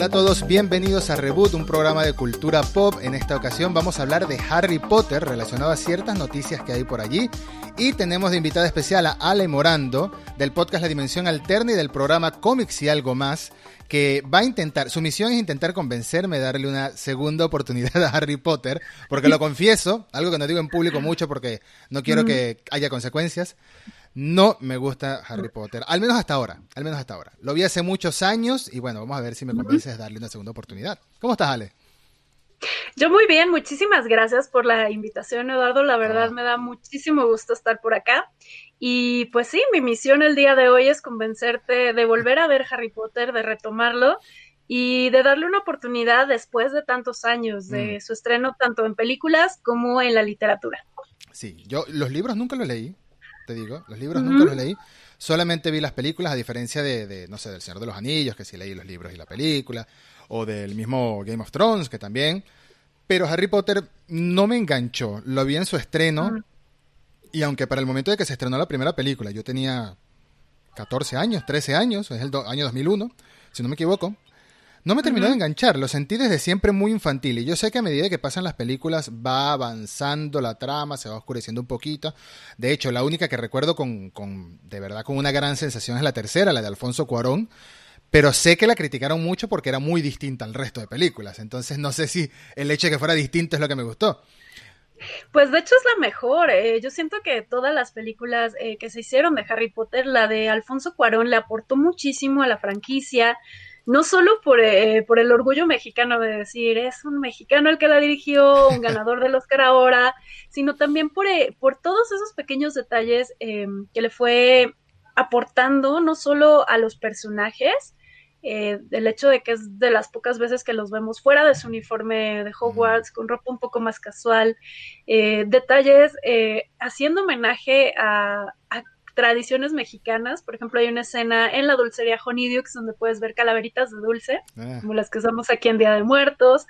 Hola a todos, bienvenidos a Reboot, un programa de cultura pop. En esta ocasión vamos a hablar de Harry Potter relacionado a ciertas noticias que hay por allí. Y tenemos de invitada especial a Ale Morando del podcast La Dimensión Alterna y del programa Cómics y Algo Más, que va a intentar, su misión es intentar convencerme de darle una segunda oportunidad a Harry Potter, porque lo confieso, algo que no digo en público mucho porque no quiero que haya consecuencias. No me gusta Harry Potter, al menos hasta ahora, al menos hasta ahora. Lo vi hace muchos años y bueno, vamos a ver si me convences de darle una segunda oportunidad. ¿Cómo estás, Ale? Yo muy bien, muchísimas gracias por la invitación, Eduardo. La verdad Ah. me da muchísimo gusto estar por acá. Y pues sí, mi misión el día de hoy es convencerte de volver a ver Harry Potter, de retomarlo y de darle una oportunidad después de tantos años de Mm. su estreno tanto en películas como en la literatura. Sí, yo los libros nunca los leí, te digo, los libros nunca los leí. Solamente vi las películas, a diferencia de, de, no sé, del Señor de los Anillos, que sí leí los libros y la película, o del mismo Game of Thrones, que también. Pero Harry Potter no me enganchó. Lo vi en su estreno, Mm. y aunque para el momento de que se estrenó la primera película, yo tenía 14 años, 13 años, es el año 2001, si no me equivoco. No me terminó de enganchar, lo sentí desde siempre muy infantil y yo sé que a medida que pasan las películas va avanzando la trama, se va oscureciendo un poquito. De hecho, la única que recuerdo con, con de verdad con una gran sensación es la tercera, la de Alfonso Cuarón, pero sé que la criticaron mucho porque era muy distinta al resto de películas, entonces no sé si el hecho de que fuera distinto es lo que me gustó. Pues de hecho es la mejor. eh, Yo siento que todas las películas eh, que se hicieron de Harry Potter, la de Alfonso Cuarón le aportó muchísimo a la franquicia, no solo por, eh, por el orgullo mexicano de decir es un mexicano el que la dirigió, un ganador del Oscar ahora, sino también por, eh, por todos esos pequeños detalles eh, que le fue aportando no solo a los personajes, eh, el hecho de que es de las pocas veces que los vemos fuera de su uniforme de Hogwarts, con ropa un poco más casual, eh, detalles eh, haciendo homenaje a, a tradiciones mexicanas. Por ejemplo, hay una escena en la dulcería Honeydukes donde puedes ver calaveritas de dulce, Ah, como las que usamos aquí en Día de Muertos.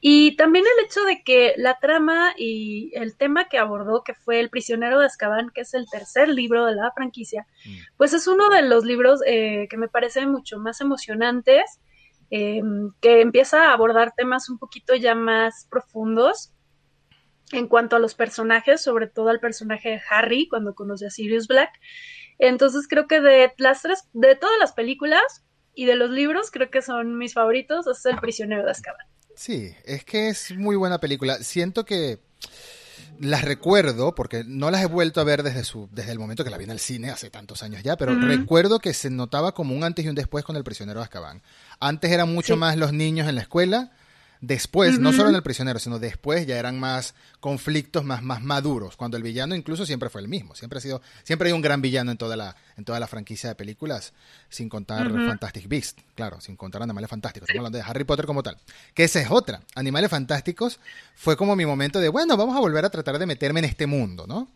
Y también el hecho de que la trama y el tema que abordó, que fue El prisionero de Azkaban, que es el tercer libro de la franquicia, mm, pues es uno de los libros eh, que me parecen mucho más emocionantes, eh, que empieza a abordar temas un poquito ya más profundos en cuanto a los personajes, sobre todo al personaje de Harry cuando conoce a Sirius Black. Entonces creo que de las tres, de todas las películas y de los libros, creo que son mis favoritos, es El prisionero de Azkaban. Sí, es que es muy buena película. Siento que las recuerdo, porque no las he vuelto a ver desde, su, desde el momento que la vi en el cine, hace tantos años ya, pero recuerdo que se notaba como un antes y un después con el prisionero de Azkaban. Antes eran mucho Sí. más los niños en la escuela, después, no solo en el prisionero, sino después ya eran más conflictos más, más maduros, cuando el villano incluso siempre fue el mismo, siempre ha sido, siempre hay un gran villano en toda la, en toda la franquicia de películas, sin contar. Fantastic Beast, claro, sin contar Animales Fantásticos, estamos hablando de Harry Potter como tal, que esa es otra, Animales Fantásticos fue como mi momento de, bueno, vamos a volver a tratar de meterme en este mundo, ¿no?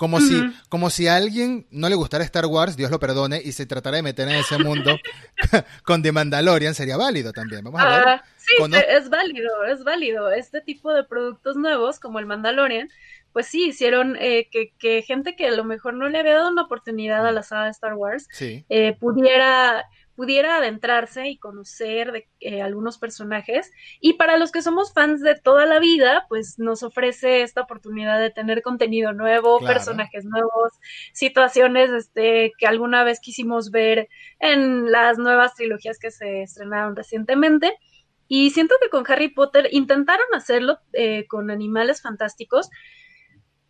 Como, si, como si a alguien no le gustara Star Wars, Dios lo perdone, y se tratara de meter en ese mundo con The Mandalorian, sería válido también. Vamos a ver. Ah, sí, Cono- es válido, es válido. Este tipo de productos nuevos, como el Mandalorian, pues sí, hicieron eh, que, que gente que a lo mejor no le había dado una oportunidad a la saga de Star Wars Sí, eh, pudiera, pudiera adentrarse y conocer de, eh, algunos personajes. Y para los que somos fans de toda la vida, pues nos ofrece esta oportunidad de tener contenido nuevo, Claro. personajes nuevos, situaciones este, que alguna vez quisimos ver en las nuevas trilogías que se estrenaron recientemente. Y siento que con Harry Potter intentaron hacerlo eh, con animales fantásticos,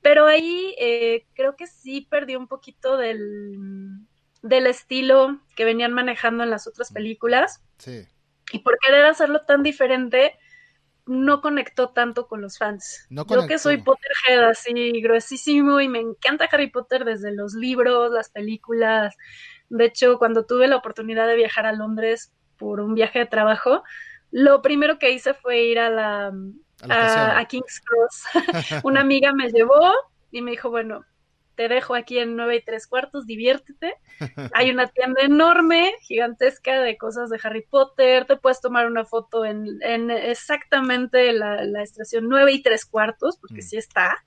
pero ahí eh, creo que sí perdió un poquito del, del estilo que venían manejando en las otras películas. sí. Y por querer hacerlo tan diferente, no conectó tanto con los fans. No Yo que soy Potterhead así gruesísimo y me encanta Harry Potter desde los libros, las películas. De hecho, cuando tuve la oportunidad de viajar a Londres por un viaje de trabajo, lo primero que hice fue ir a la a King's Cross. Una amiga me llevó y me dijo, bueno, te dejo aquí en nueve y tres cuartos, diviértete. Hay una tienda enorme, gigantesca de cosas de Harry Potter. Te puedes tomar una foto en, en exactamente la, la estación nueve y tres cuartos, porque Mm. sí está.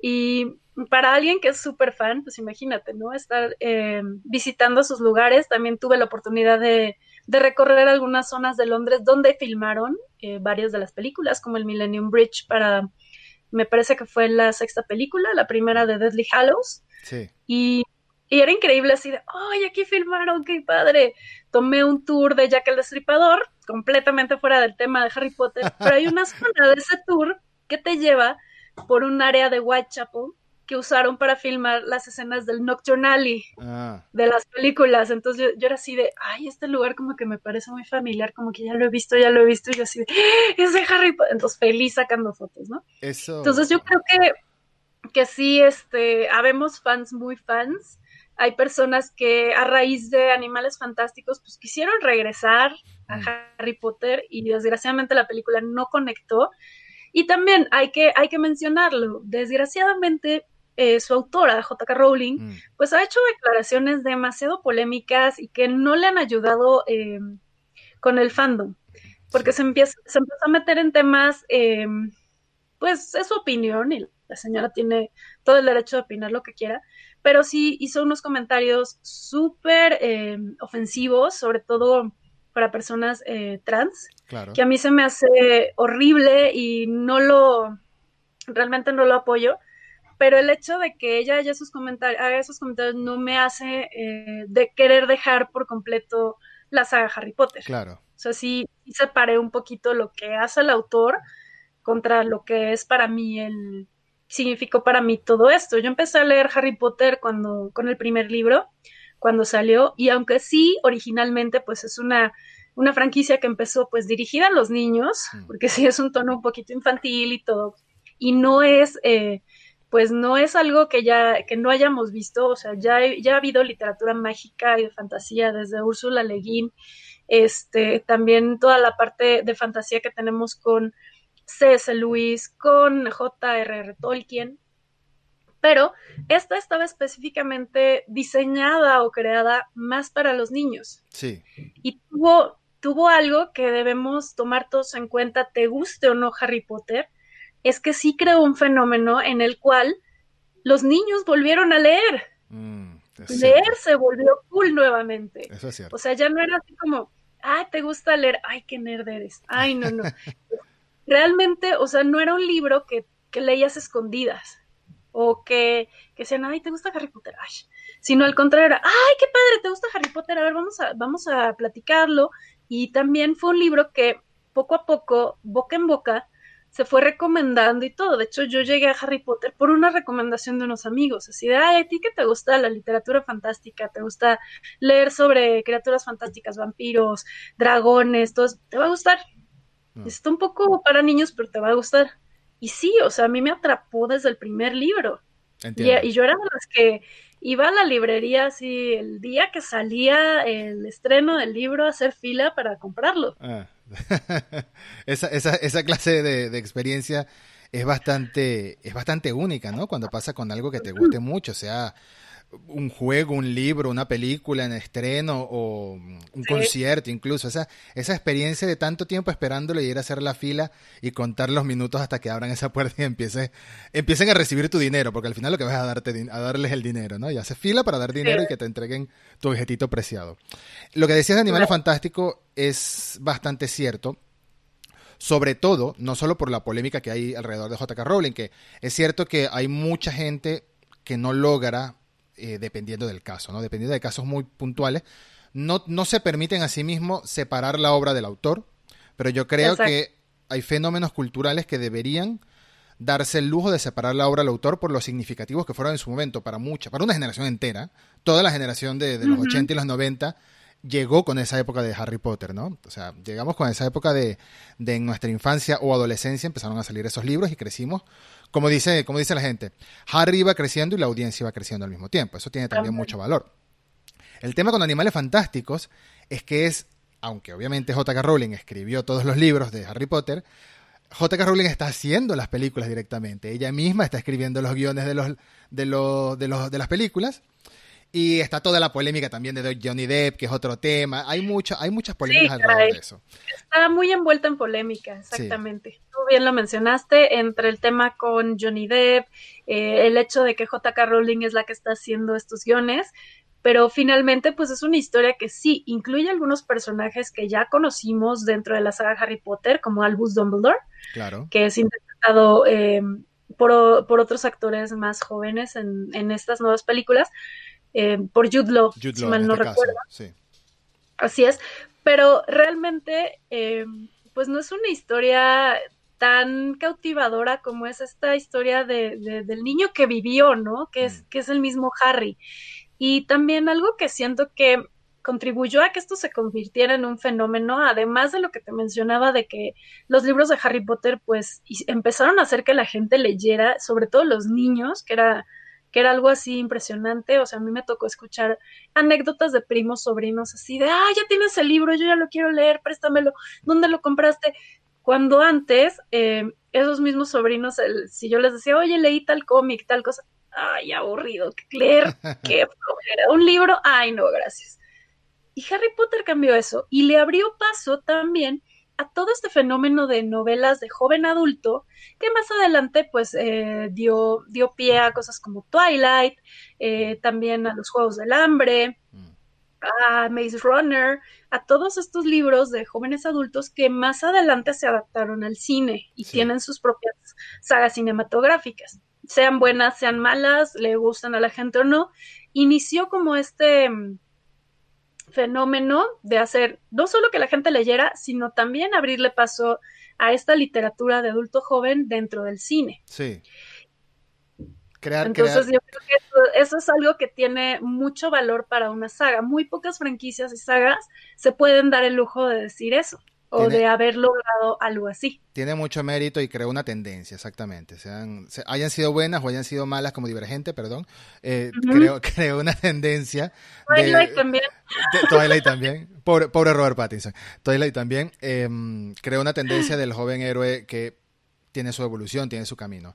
Y para alguien que es súper fan, pues imagínate, ¿no? Estar eh, visitando sus lugares. También tuve la oportunidad de de recorrer algunas zonas de Londres donde filmaron eh, varias de las películas, como el Millennium Bridge para, me parece que fue la sexta película, la primera de Deadly Hallows. Sí. Y, y era increíble así de, ¡ay, aquí filmaron, qué padre! Tomé un tour de Jack el Destripador, completamente fuera del tema de Harry Potter, pero hay una zona de ese tour que te lleva por un área de Whitechapel que usaron para filmar las escenas del Nocturnally ah. de las películas. Entonces yo, era así de, ay, este lugar como que me parece muy familiar, como que ya lo he visto, ya lo he visto, y yo así de, ¡Ah! es de Harry Potter. Entonces feliz sacando fotos, ¿no? Eso. Entonces yo creo que, que sí, este, habemos fans muy fans. Hay personas que a raíz de Animales Fantásticos, pues quisieron regresar a mm. Harry Potter y desgraciadamente la película no conectó. Y también hay que, hay que mencionarlo, desgraciadamente eh, su autora, J.K. Rowling, mm. pues ha hecho declaraciones demasiado polémicas y que no le han ayudado eh, con el fandom, porque se, empieza, se empezó a meter en temas, eh, pues es su opinión y la señora tiene todo el derecho de opinar lo que quiera, pero sí hizo unos comentarios súper ofensivos, sobre todo para personas trans, que a mí se me hace horrible y no lo, realmente no lo apoyo pero el hecho de que ella haya sus comentarios, haga esos comentarios no me hace eh, de querer dejar por completo la saga Harry Potter. Claro. O sea, sí, separé un poquito lo que hace el autor contra lo que es para mí el significó para mí todo esto. Yo empecé a leer Harry Potter cuando con el primer libro cuando salió y aunque sí originalmente pues es una una franquicia que empezó pues dirigida a los niños, mm. porque sí es un tono un poquito infantil y todo, y no es eh, pues no es algo que ya que no hayamos visto, o sea, ya, ya ha habido literatura mágica y de fantasía desde Úrsula Le Guin, este, también toda la parte de fantasía que tenemos con C.S. Lewis, con J.R.R. Tolkien, pero esta estaba específicamente diseñada o creada más para los niños. Sí. Y tuvo, tuvo algo que debemos tomar todos en cuenta, te guste o no Harry Potter, es que sí creó un fenómeno en el cual los niños volvieron a leer. Mm, leer se volvió cool nuevamente. Eso es cierto. O sea, ya no era así como, ay, te gusta leer, ay, qué nerd eres. Ay, no, no. Realmente, o sea, no era un libro que, que leías escondidas o que, que sean, ay, ¿te gusta Harry Potter? Ay, sino al contrario, era, ay, qué padre, ¿te gusta Harry Potter? A ver, vamos a, vamos a platicarlo. Y también fue un libro que poco a poco, boca en boca, se fue recomendando y todo. De hecho, yo llegué a Harry Potter por una recomendación de unos amigos, así de, ay, a ti que te gusta la literatura fantástica, te gusta leer sobre criaturas fantásticas, vampiros, dragones, todo, te va a gustar. Ah. Está un poco para niños, pero te va a gustar. Y sí, o sea, a mí me atrapó desde el primer libro. Y, y, yo era de las que iba a la librería así el día que salía el estreno del libro a hacer fila para comprarlo. Ah. esa, esa, esa, clase de, experiencia es bastante, es bastante única, ¿no? Cuando pasa con algo que te guste mucho, sea un juego, un libro, una película en estreno o un concierto incluso. Esa, esa experiencia de tanto tiempo esperándolo y ir a hacer la fila y contar los minutos hasta que abran esa puerta y empiece, empiecen a recibir tu dinero, porque al final lo que vas a darte a darles el dinero, ¿no? Y haces fila para dar dinero y que te entreguen tu objetito preciado. Lo que decías de Animales Fantástico es bastante cierto sobre todo, no solo por la polémica que hay alrededor de JK Rowling, que es cierto que hay mucha gente que no logra eh, dependiendo del caso, ¿no? Dependiendo de casos muy puntuales. No, no se permiten a sí mismos separar la obra del autor, pero yo creo que hay fenómenos culturales que deberían darse el lujo de separar la obra del autor por los significativos que fueron en su momento para mucha, para una generación entera, toda la generación de, los 80 y los 90 llegó con esa época de Harry Potter, ¿no? O sea, llegamos con esa época de, de nuestra infancia o adolescencia, empezaron a salir esos libros y crecimos como dice, como dice la gente, Harry iba creciendo y la audiencia iba creciendo al mismo tiempo. Eso tiene también mucho valor. El tema con Animales Fantásticos es que es, aunque obviamente J.K. Rowling escribió todos los libros de Harry Potter, J.K. Rowling está haciendo las películas directamente. Ella misma está escribiendo los guiones de, los, de, los, de, los, de las películas y está toda la polémica también de Johnny Depp, que es otro tema. Hay mucho, hay muchas polémicas alrededor de eso. Está muy envuelta en polémica, exactamente. Tú bien lo mencionaste, entre el tema con Johnny Depp, eh, el hecho de que J.K. Rowling es la que está haciendo estos guiones, pero finalmente pues es una historia que sí incluye algunos personajes que ya conocimos dentro de la saga Harry Potter, como Albus Dumbledore, claro. que es interpretado eh, por, por, otros actores más jóvenes en, en estas nuevas películas, eh, por Jude Law, si mal no este recuerdo. Sí. Así es, pero realmente eh, pues no es una historia tan cautivadora como es esta historia de, del niño que vivió, ¿no? Que es, mm. que es el mismo Harry. Y también algo que siento que contribuyó a que esto se convirtiera en un fenómeno, además de lo que te mencionaba de que los libros de Harry Potter pues empezaron a hacer que la gente leyera, sobre todo los niños, que era que era algo así impresionante, o sea, a mí me tocó escuchar anécdotas de primos, sobrinos, así de, ah, ya tienes el libro, yo ya lo quiero leer, préstamelo, ¿dónde lo compraste? Cuando antes, eh, esos mismos sobrinos, si yo les decía, oye, leí tal cómic, tal cosa, ay, aburrido, leer, qué flojera, un libro, ay, no, gracias. Y Harry Potter cambió eso y le abrió paso también a todo este fenómeno de novelas de joven adulto que más adelante pues eh, dio, dio pie a cosas como Twilight, eh, también a los Juegos del Hambre, mm. a Maze Runner, a todos estos libros de jóvenes adultos que más adelante se adaptaron al cine y tienen sus propias sagas cinematográficas. Sean buenas, sean malas, le gustan a la gente o no, inició como este fenómeno de hacer no solo que la gente leyera, sino también abrirle paso a esta literatura de adulto joven dentro del cine. Sí. Crear, Entonces yo creo que eso, es algo que tiene mucho valor para una saga. Muy pocas franquicias y sagas se pueden dar el lujo de decir eso o de haber logrado algo así. Tiene mucho mérito y creó una tendencia, exactamente. Sean, hayan sido buenas o hayan sido malas como Divergente, perdón. Eh, creó, una tendencia. Twilight también. Twilight también. Pobre, pobre, Robert Pattinson. Twilight también. Em, creó una tendencia del joven héroe que tiene su evolución, tiene su camino.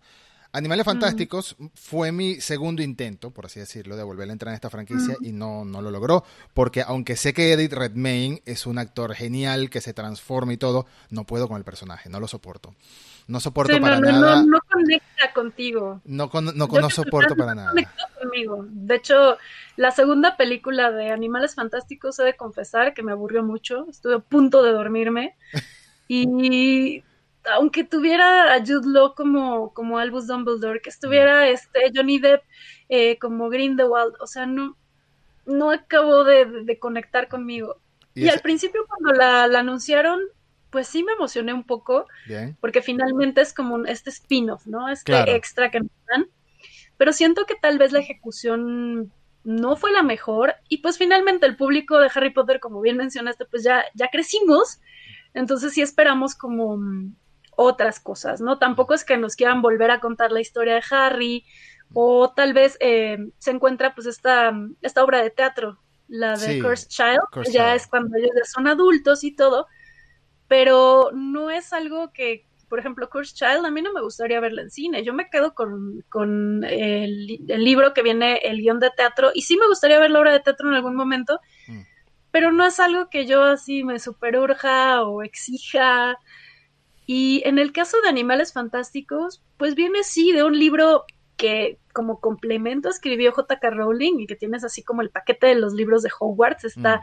Animales Fantásticos fue mi segundo intento, por así decirlo, de volver a entrar en esta franquicia y no, no lo logró, porque aunque sé que Edith Redmayne es un actor genial que se transforma y todo, no puedo con el personaje, no lo soporto. No soporto para nada. No, no, conecta contigo. No, con, no, no soporto para nada. conmigo. De hecho, la segunda película de Animales Fantásticos, he de confesar que me aburrió mucho. Estuve a punto de dormirme. Y aunque tuviera a Jude Law como, como Albus Dumbledore, que estuviera este Johnny Depp eh, como Grindelwald, o sea, no, no acabó de, conectar conmigo. Y, al principio cuando la, anunciaron, pues sí me emocioné un poco, porque finalmente es como este spin-off, ¿no? Este extra que me dan. Pero siento que tal vez la ejecución no fue la mejor y pues finalmente el público de Harry Potter, como bien mencionaste, pues ya, ya crecimos. Entonces sí esperamos como otras cosas, ¿no? Tampoco es que nos quieran volver a contar la historia de Harry o tal vez eh, se encuentra pues esta, esta obra de teatro, la de Cursed Child, ya es cuando ellos ya son adultos y todo, pero no es algo que, por ejemplo, Cursed Child, a mí no me gustaría verla en cine, yo me quedo con, con el, libro que viene, el guion de teatro, y sí me gustaría ver la obra de teatro en algún momento, mm. pero no es algo que yo así me superurja o exija, y en el caso de Animales Fantásticos, pues viene sí de un libro que como complemento escribió J.K. Rowling y que tienes así como el paquete de los libros de Hogwarts. Está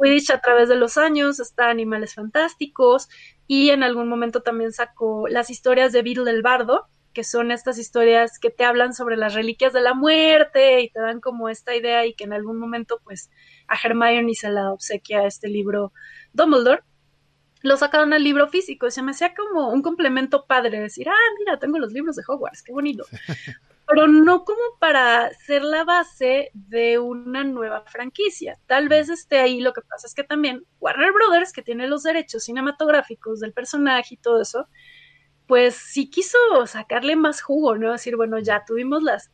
Quidditch a través de los años, está Animales Fantásticos y en algún momento también sacó las historias de Beetle el Bardo, que son estas historias que te hablan sobre las reliquias de la muerte y te dan como esta idea y que en algún momento pues a Hermione se la obsequia este libro Dumbledore lo sacaron al libro físico y se me hacía como un complemento padre decir, ah, mira, tengo los libros de Hogwarts, qué bonito. Pero no como para ser la base de una nueva franquicia. Tal vez esté ahí, lo que pasa es que también Warner Brothers, que tiene los derechos cinematográficos del personaje y todo eso, pues sí quiso sacarle más jugo, ¿no? Decir, bueno, ya tuvimos las,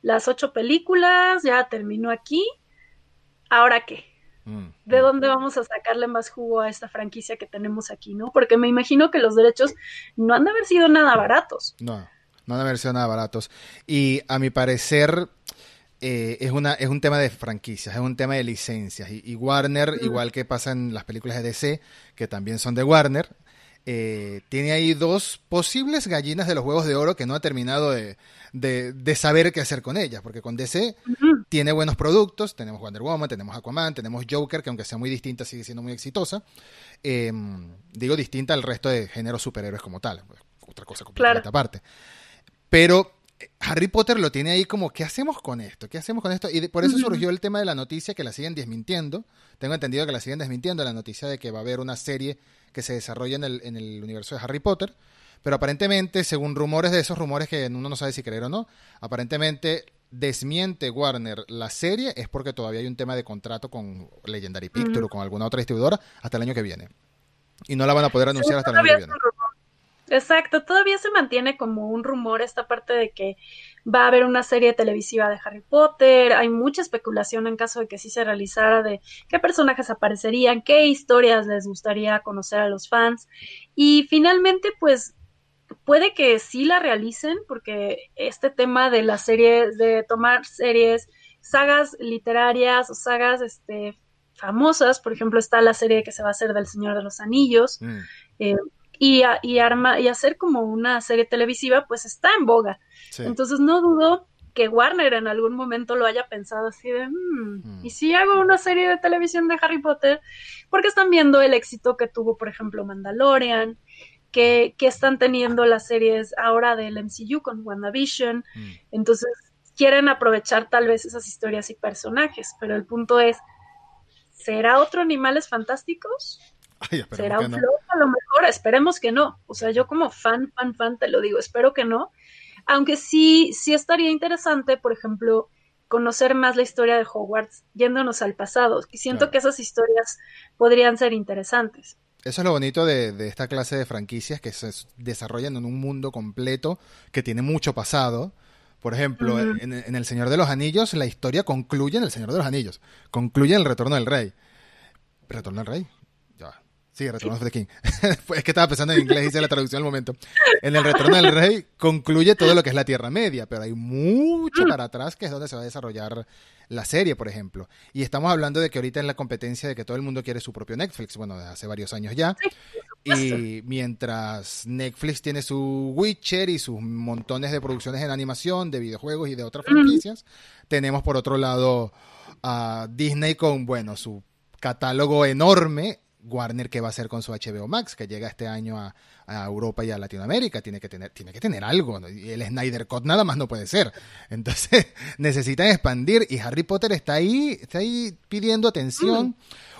las ocho películas, ya terminó aquí, ¿ahora qué? Mm, ¿De mm. dónde vamos a sacarle más jugo a esta franquicia que tenemos aquí, no? Porque me imagino que los derechos no han de haber sido nada baratos. No, no han de haber sido nada baratos. Y a mi parecer, eh, es, una, es un tema de franquicias, es un tema de licencias. Y, Warner, igual que pasa en las películas de DC, que también son de Warner, eh, tiene ahí dos posibles gallinas de los huevos de oro que no ha terminado de, de, saber qué hacer con ellas, porque con DC tiene buenos productos, tenemos Wonder Woman, tenemos Aquaman, tenemos Joker, que aunque sea muy distinta, sigue siendo muy exitosa. Em, digo distinta al resto de géneros superhéroes como tal, pues, otra cosa completamente aparte. Pero Harry Potter lo tiene ahí como, ¿qué hacemos con esto? ¿Qué hacemos con esto? Y por eso surgió el tema de la noticia que la siguen desmintiendo. Tengo entendido que la siguen desmintiendo la noticia de que va a haber una serie que se desarrolla en el, en el universo de Harry Potter. Pero aparentemente, según rumores de esos rumores que uno no sabe si creer o no, aparentemente desmiente Warner la serie es porque todavía hay un tema de contrato con Legendary Pictures o con alguna otra distribuidora hasta el año que viene. Y no la van a poder anunciar hasta el año que viene. Exacto, todavía se mantiene como un rumor esta parte de que va a haber una serie televisiva de Harry Potter, hay mucha especulación en caso de que sí se realizara de qué personajes aparecerían, qué historias les gustaría conocer a los fans. Y finalmente pues puede que sí la realicen, porque este tema de las series, de tomar series, sagas literarias o sagas este, famosas, por ejemplo, está la serie que se va a hacer del Señor de los Anillos, mm. eh, y, y, arma, y hacer como una serie televisiva, pues está en boga. Entonces no dudo que Warner en algún momento lo haya pensado así de, hmm, mm. ¿y si hago una serie de televisión de Harry Potter? Porque están viendo el éxito que tuvo, por ejemplo, Mandalorian, que, están teniendo las series ahora del MCU con WandaVision. Mm. Entonces, quieren aprovechar tal vez esas historias y personajes, pero el punto es, ¿será otro Animales Fantásticos? ¿Será un flop? A lo mejor, esperemos que no. O sea, yo como fan, fan, fan, te lo digo, espero que no. Aunque sí, sí estaría interesante, por ejemplo, conocer más la historia de Hogwarts yéndonos al pasado. Y siento que esas historias podrían ser interesantes. Eso es lo bonito de, esta clase de franquicias que se desarrollan en un mundo completo que tiene mucho pasado. Por ejemplo, en, El Señor de los Anillos, la historia concluye en El Señor de los Anillos. Concluye en El Retorno del Rey. ¿Retorno del Rey? Sí, Return of the King. es que estaba pensando en inglés, hice la traducción al momento. En el Retorno del Rey concluye todo lo que es la Tierra Media, pero hay mucho para atrás que es donde se va a desarrollar la serie, por ejemplo. Y estamos hablando de que ahorita es la competencia de que todo el mundo quiere su propio Netflix, bueno, desde hace varios años ya. y mientras Netflix tiene su Witcher y sus montones de producciones en animación, de videojuegos y de otras franquicias, tenemos por otro lado a Disney con, bueno, su catálogo enorme Warner qué va a hacer con su HBO Max, que llega este año a, Europa y a Latinoamérica, tiene que tener, tiene que tener algo, y el Snyder Cut nada más no puede ser. Entonces, necesitan expandir y Harry Potter está ahí, está ahí pidiendo atención. Mm.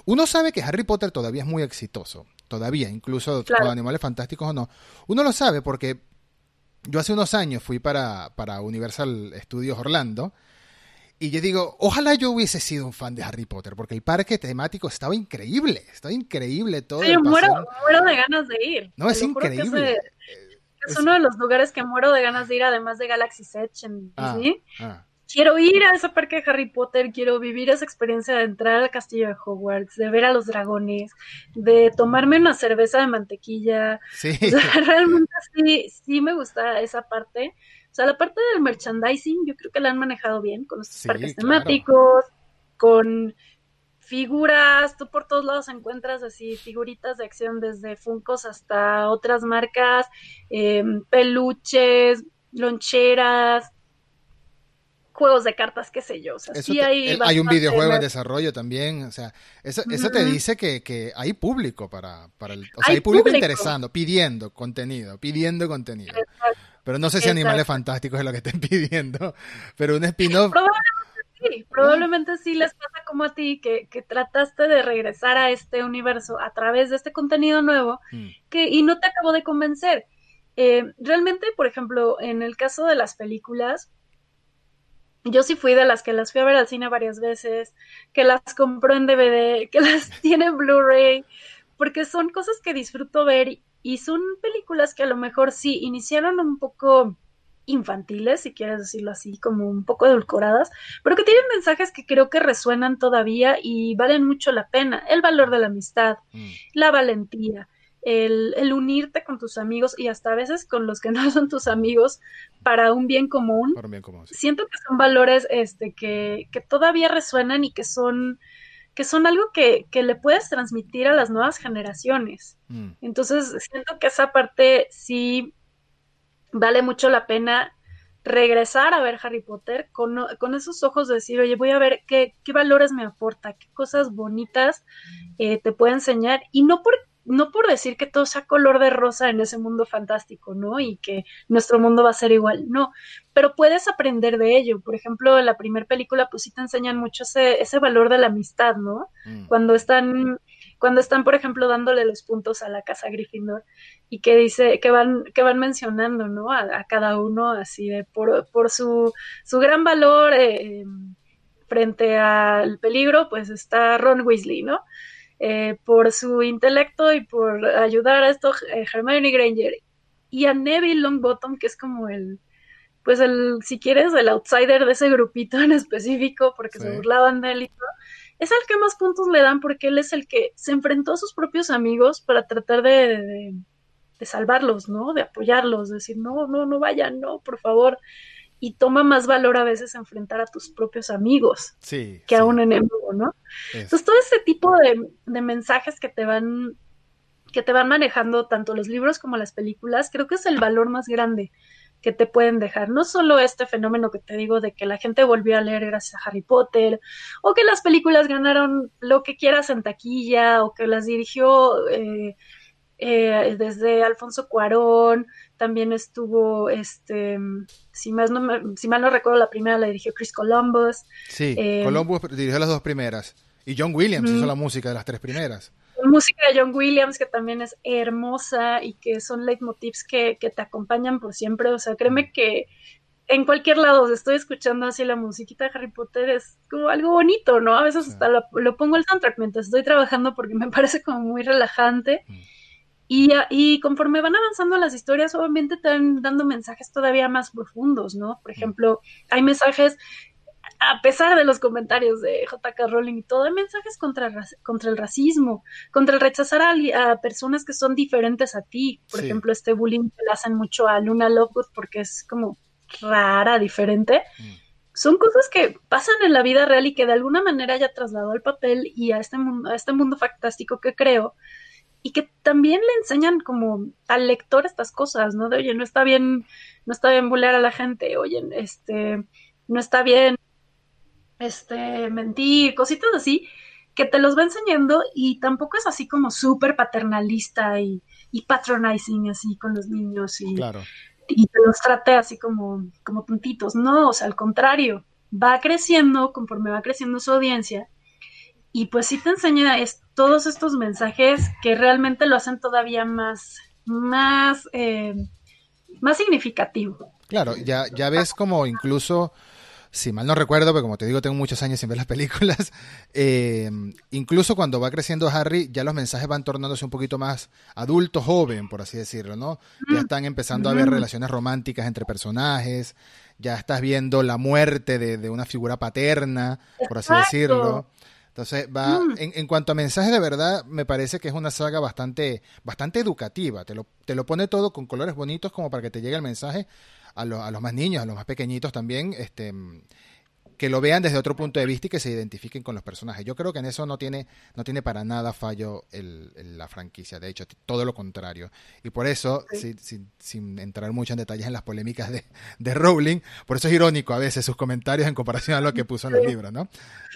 Uno sabe que Harry Potter todavía es muy exitoso, todavía, incluso con Animales Fantásticos o no. Uno lo sabe porque yo hace unos años fui para, para Universal Studios Orlando y yo digo, ojalá yo hubiese sido un fan de Harry Potter, porque el parque temático estaba increíble, estaba increíble todo. yo muero, muero, de ganas de ir. No, es increíble. Es, uno de los lugares que muero de ganas de ir, además de Galaxy Edge en ah, Disney. Ah. Quiero ir a ese parque de Harry Potter, quiero vivir esa experiencia de entrar al castillo de Hogwarts, de ver a los dragones, de tomarme una cerveza de mantequilla. Sí. realmente sí, sí me gusta esa parte. O sea, la parte del merchandising yo creo que la han manejado bien con los parques temáticos, con figuras, tú por todos lados encuentras así figuritas de acción desde Funcos hasta otras marcas, em, peluches, loncheras, juegos de cartas, qué sé yo. O sea, sí hay, hay un videojuego en desarrollo también. O sea, eso, eso te dice que, que, hay público para, para el. O sea, hay, público, interesando, pidiendo contenido, pidiendo contenido. Pero no sé si Animales Fantásticos es lo que estén pidiendo. Pero un spin-off. Probablemente sí, probablemente sí les pasa como a ti, que, que trataste de regresar a este universo a través de este contenido nuevo mm. que, y no te acabó de convencer. Eh, realmente, por ejemplo, en el caso de las películas, yo sí fui de las que las fui a ver al cine varias veces, que las compró en DVD, que las tiene en Blu-ray, porque son cosas que disfruto ver y son películas que a lo mejor sí iniciaron un poco infantiles, si quieres decirlo así, como un poco edulcoradas, pero que tienen mensajes que creo que resuenan todavía y valen mucho la pena. El valor de la amistad, mm. la valentía, el, el, unirte con tus amigos y hasta a veces con los que no son tus amigos para un bien común. Siento que son valores este, que, que todavía resuenan y que son que son algo que, que le puedes transmitir a las nuevas generaciones. Mm. Entonces, siento que esa parte sí vale mucho la pena regresar a ver Harry Potter con, con, esos ojos de decir, oye, voy a ver qué, qué valores me aporta, qué cosas bonitas eh, te puede enseñar, y no por, no por decir que todo sea color de rosa en ese mundo fantástico, ¿no? Y que nuestro mundo va a ser igual, no, pero puedes aprender de ello. Por ejemplo, en la primera película, pues sí te enseñan mucho ese, ese valor de la amistad, ¿no? Mm. Cuando están cuando están, por ejemplo, dándole los puntos a la casa Gryffindor y que dice, que van, que van mencionando, ¿no? A, cada uno así de por, por su, su gran valor eh, frente al peligro, pues está Ron Weasley, ¿no? Eh, por su intelecto y por ayudar a esto eh, Hermione Granger y a Neville Longbottom, que es como el, pues el, si quieres, el outsider de ese grupito en específico, porque se burlaban de él y todo es el que más puntos le dan porque él es el que se enfrentó a sus propios amigos para tratar de, de, salvarlos, ¿no? De apoyarlos, de decir, no, no, no vayan, no, por favor. Y toma más valor a veces enfrentar a tus propios amigos que a un enemigo, ¿no? Entonces, todo ese tipo de, de mensajes que te van que te van manejando tanto los libros como las películas, creo que es el valor más grande que te pueden dejar. No solo este fenómeno que te digo de que la gente volvió a leer gracias a Harry Potter, o que las películas ganaron lo que quieras en taquilla, o que las dirigió eh, eh, desde Alfonso Cuarón, también estuvo, este, si, más no si mal no recuerdo, la primera la dirigió Chris Columbus. Sí, eh, Columbus dirigió las dos primeras. Y John Williams hizo la música de las tres primeras música de John Williams, que también es hermosa y que son leitmotivs que, que te acompañan por siempre. O sea, créeme que en cualquier lado estoy escuchando así la musiquita de Harry Potter, es como algo bonito, ¿no? A veces hasta lo, pongo el soundtrack mientras estoy trabajando porque me parece como muy relajante. Y, y, conforme van avanzando las historias, obviamente te van dando mensajes todavía más profundos, ¿no? Por ejemplo, hay mensajes a pesar de los comentarios de JK Rowling y todo, hay mensajes contra, contra el racismo, contra el rechazar a, personas que son diferentes a ti. Por ejemplo, este bullying que le hacen mucho a Luna Lovegood porque es como rara, diferente. Mm. Son cosas que pasan en la vida real y que de alguna manera ya trasladó al papel y a este mundo, a este mundo fantástico que creo. Y que también le enseñan como al lector estas cosas, ¿no? De oye, no está bien, no está bien bullear a la gente, oye, este, no está bien este, mentir, cositas así, que te los va enseñando y tampoco es así como súper paternalista y, y, patronizing así con los niños y, y te los trate así como, como puntitos. No, o sea, al contrario, va creciendo conforme va creciendo su audiencia y pues sí te enseña es, todos estos mensajes que realmente lo hacen todavía más, más, eh, más significativo. Claro, ya, ya ves como incluso si mal no recuerdo, pero como te digo, tengo muchos años sin ver las películas, eh, incluso cuando va creciendo Harry, ya los mensajes van tornándose un poquito más adulto, joven, por así decirlo, ¿no? Ya están empezando a haber relaciones románticas entre personajes, ya estás viendo la muerte de, una figura paterna, por así decirlo. Entonces, va, mm. en, en, cuanto a mensajes de verdad, me parece que es una saga bastante, bastante educativa. Te lo, te lo pone todo con colores bonitos como para que te llegue el mensaje, a, a los más niños, a los más pequeñitos también, este, que lo vean desde otro punto de vista y que se identifiquen con los personajes. Yo creo que en eso no tiene, no tiene para nada fallo el, la franquicia, de hecho, todo lo contrario. Y por eso, sin, entrar mucho en detalles en las polémicas de, de, Rowling, por eso es irónico a veces sus comentarios en comparación a lo que puso en los libros, ¿no?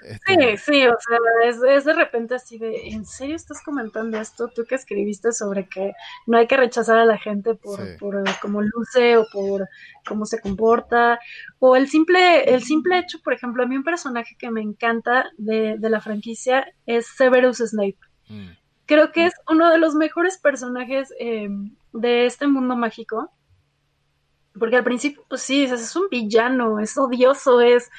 Este, sí, sí, o sea, es, de repente así de, ¿en serio estás comentando esto? Tú que escribiste sobre que no hay que rechazar a la gente por, por cómo luce o por cómo se comporta, o el simple, el simple hecho, por ejemplo, a mí un personaje que me encanta de, la franquicia es Severus Snape. Mm. Creo que es uno de los mejores personajes eh, de este mundo mágico. Porque al principio, pues sí, es un villano, es odioso, es.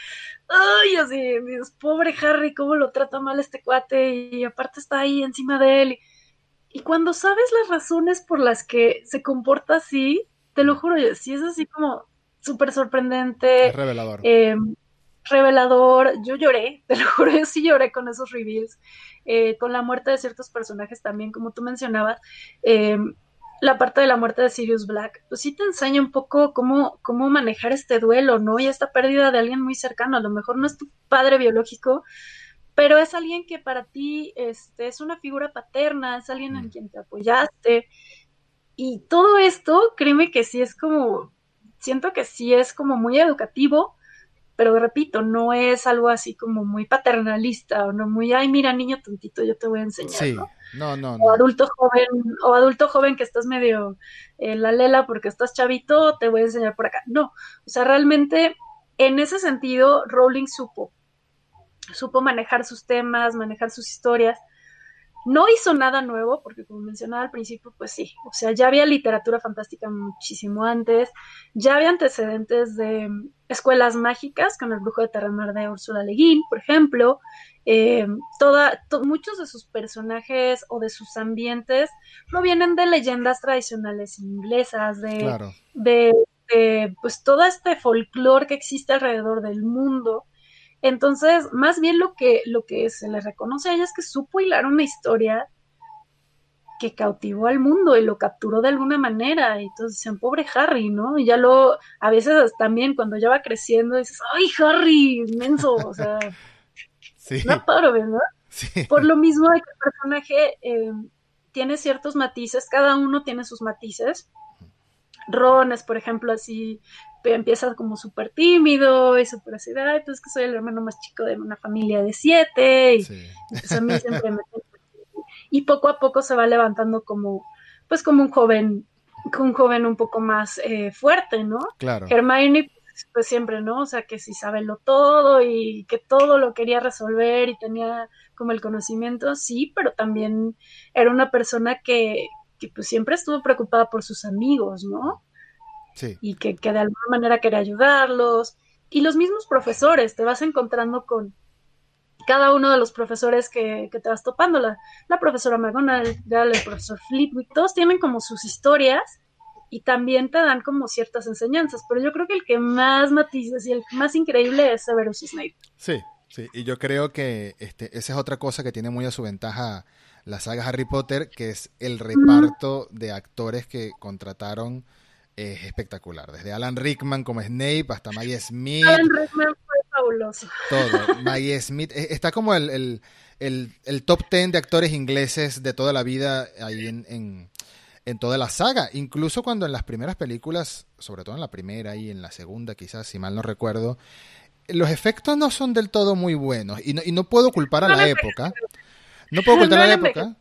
Ay, así, Dios, pobre Harry, cómo lo trata mal este cuate, y aparte está ahí encima de él. Y cuando sabes las razones por las que se comporta así, te lo juro, sí es así como súper sorprendente. revelador. Eh, revelador. Yo lloré, te lo juro, yo sí lloré con esos reveals. Eh, con la muerte de ciertos personajes también, como tú mencionabas. Eh, la parte de la muerte de Sirius Black, pues sí te enseña un poco cómo, cómo manejar este duelo, ¿no? Y esta pérdida de alguien muy cercano. A lo mejor no es tu padre biológico, pero es alguien que para ti este, es una figura paterna, es alguien en mm. quien te apoyaste. Y todo esto, créeme que sí es como siento que sí es como muy educativo, pero repito, no es algo así como muy paternalista o no muy, ay, mira, niño tontito, yo te voy a enseñar. Sí, no, no, O adulto joven, o adulto joven que estás medio en la lela porque estás chavito, te voy a enseñar por acá. No, o sea, realmente en ese sentido, Rowling supo, supo manejar sus temas, manejar sus historias no hizo nada nuevo, porque como mencionaba al principio, pues sí, o sea, ya había literatura fantástica muchísimo antes, ya había antecedentes de escuelas mágicas, con el brujo de Terramar de Úrsula Le Guin, por ejemplo, eh, toda, muchos de sus personajes o de sus ambientes provienen de leyendas tradicionales inglesas, de, de, de pues todo este folclore que existe alrededor del mundo entonces, más bien lo que, lo que se le reconoce a ella es que supo hilar una historia que cautivó al mundo y lo capturó de alguna manera. Y entonces decían, pobre Harry, ¿no? Y ya lo, a veces también cuando ya va creciendo dices, ¡ay, Harry! Inmenso, o sea, sí. no paro, ¿verdad? Por lo mismo que el personaje eh, tiene ciertos matices, cada uno tiene sus matices. Ron es, por ejemplo, así empieza como súper tímido y súper así, ay, pues que soy el hermano más chico de una familia de siete, y pues a mí siempre me... Y poco a poco se va levantando como, pues como un joven, un joven un poco más eh, fuerte, ¿no? Claro. Hermione, pues, pues siempre, ¿no? O sea, que si sabe lo todo y que todo lo quería resolver y tenía como el conocimiento, sí, pero también era una persona que, que pues siempre estuvo preocupada por sus amigos, ¿no? Y que, de alguna manera quería ayudarlos. Y los mismos profesores, te vas encontrando con cada uno de los profesores que, te vas topando, la, la profesora McGonagall, el profesor Flitwick, todos tienen como sus historias y también te dan como ciertas enseñanzas, pero yo creo que el que más matices y el más increíble es Severus Snape. Sí, sí, y yo creo que este, esa es otra cosa que tiene muy a su ventaja la saga Harry Potter, que es el reparto de actores que contrataron es espectacular. Desde Alan Rickman como Snape hasta Maggie Smith. Alan Rickman fue fabuloso. Todo. Maggie Smith. Eh, está como el, top ten de actores ingleses de toda la vida ahí en, en, toda la saga. Incluso cuando en las primeras películas, sobre todo en la primera y en la segunda, quizás, si mal no recuerdo, los efectos no son del todo muy buenos. Y no, y no puedo culpar a la época. No puedo culpar a la época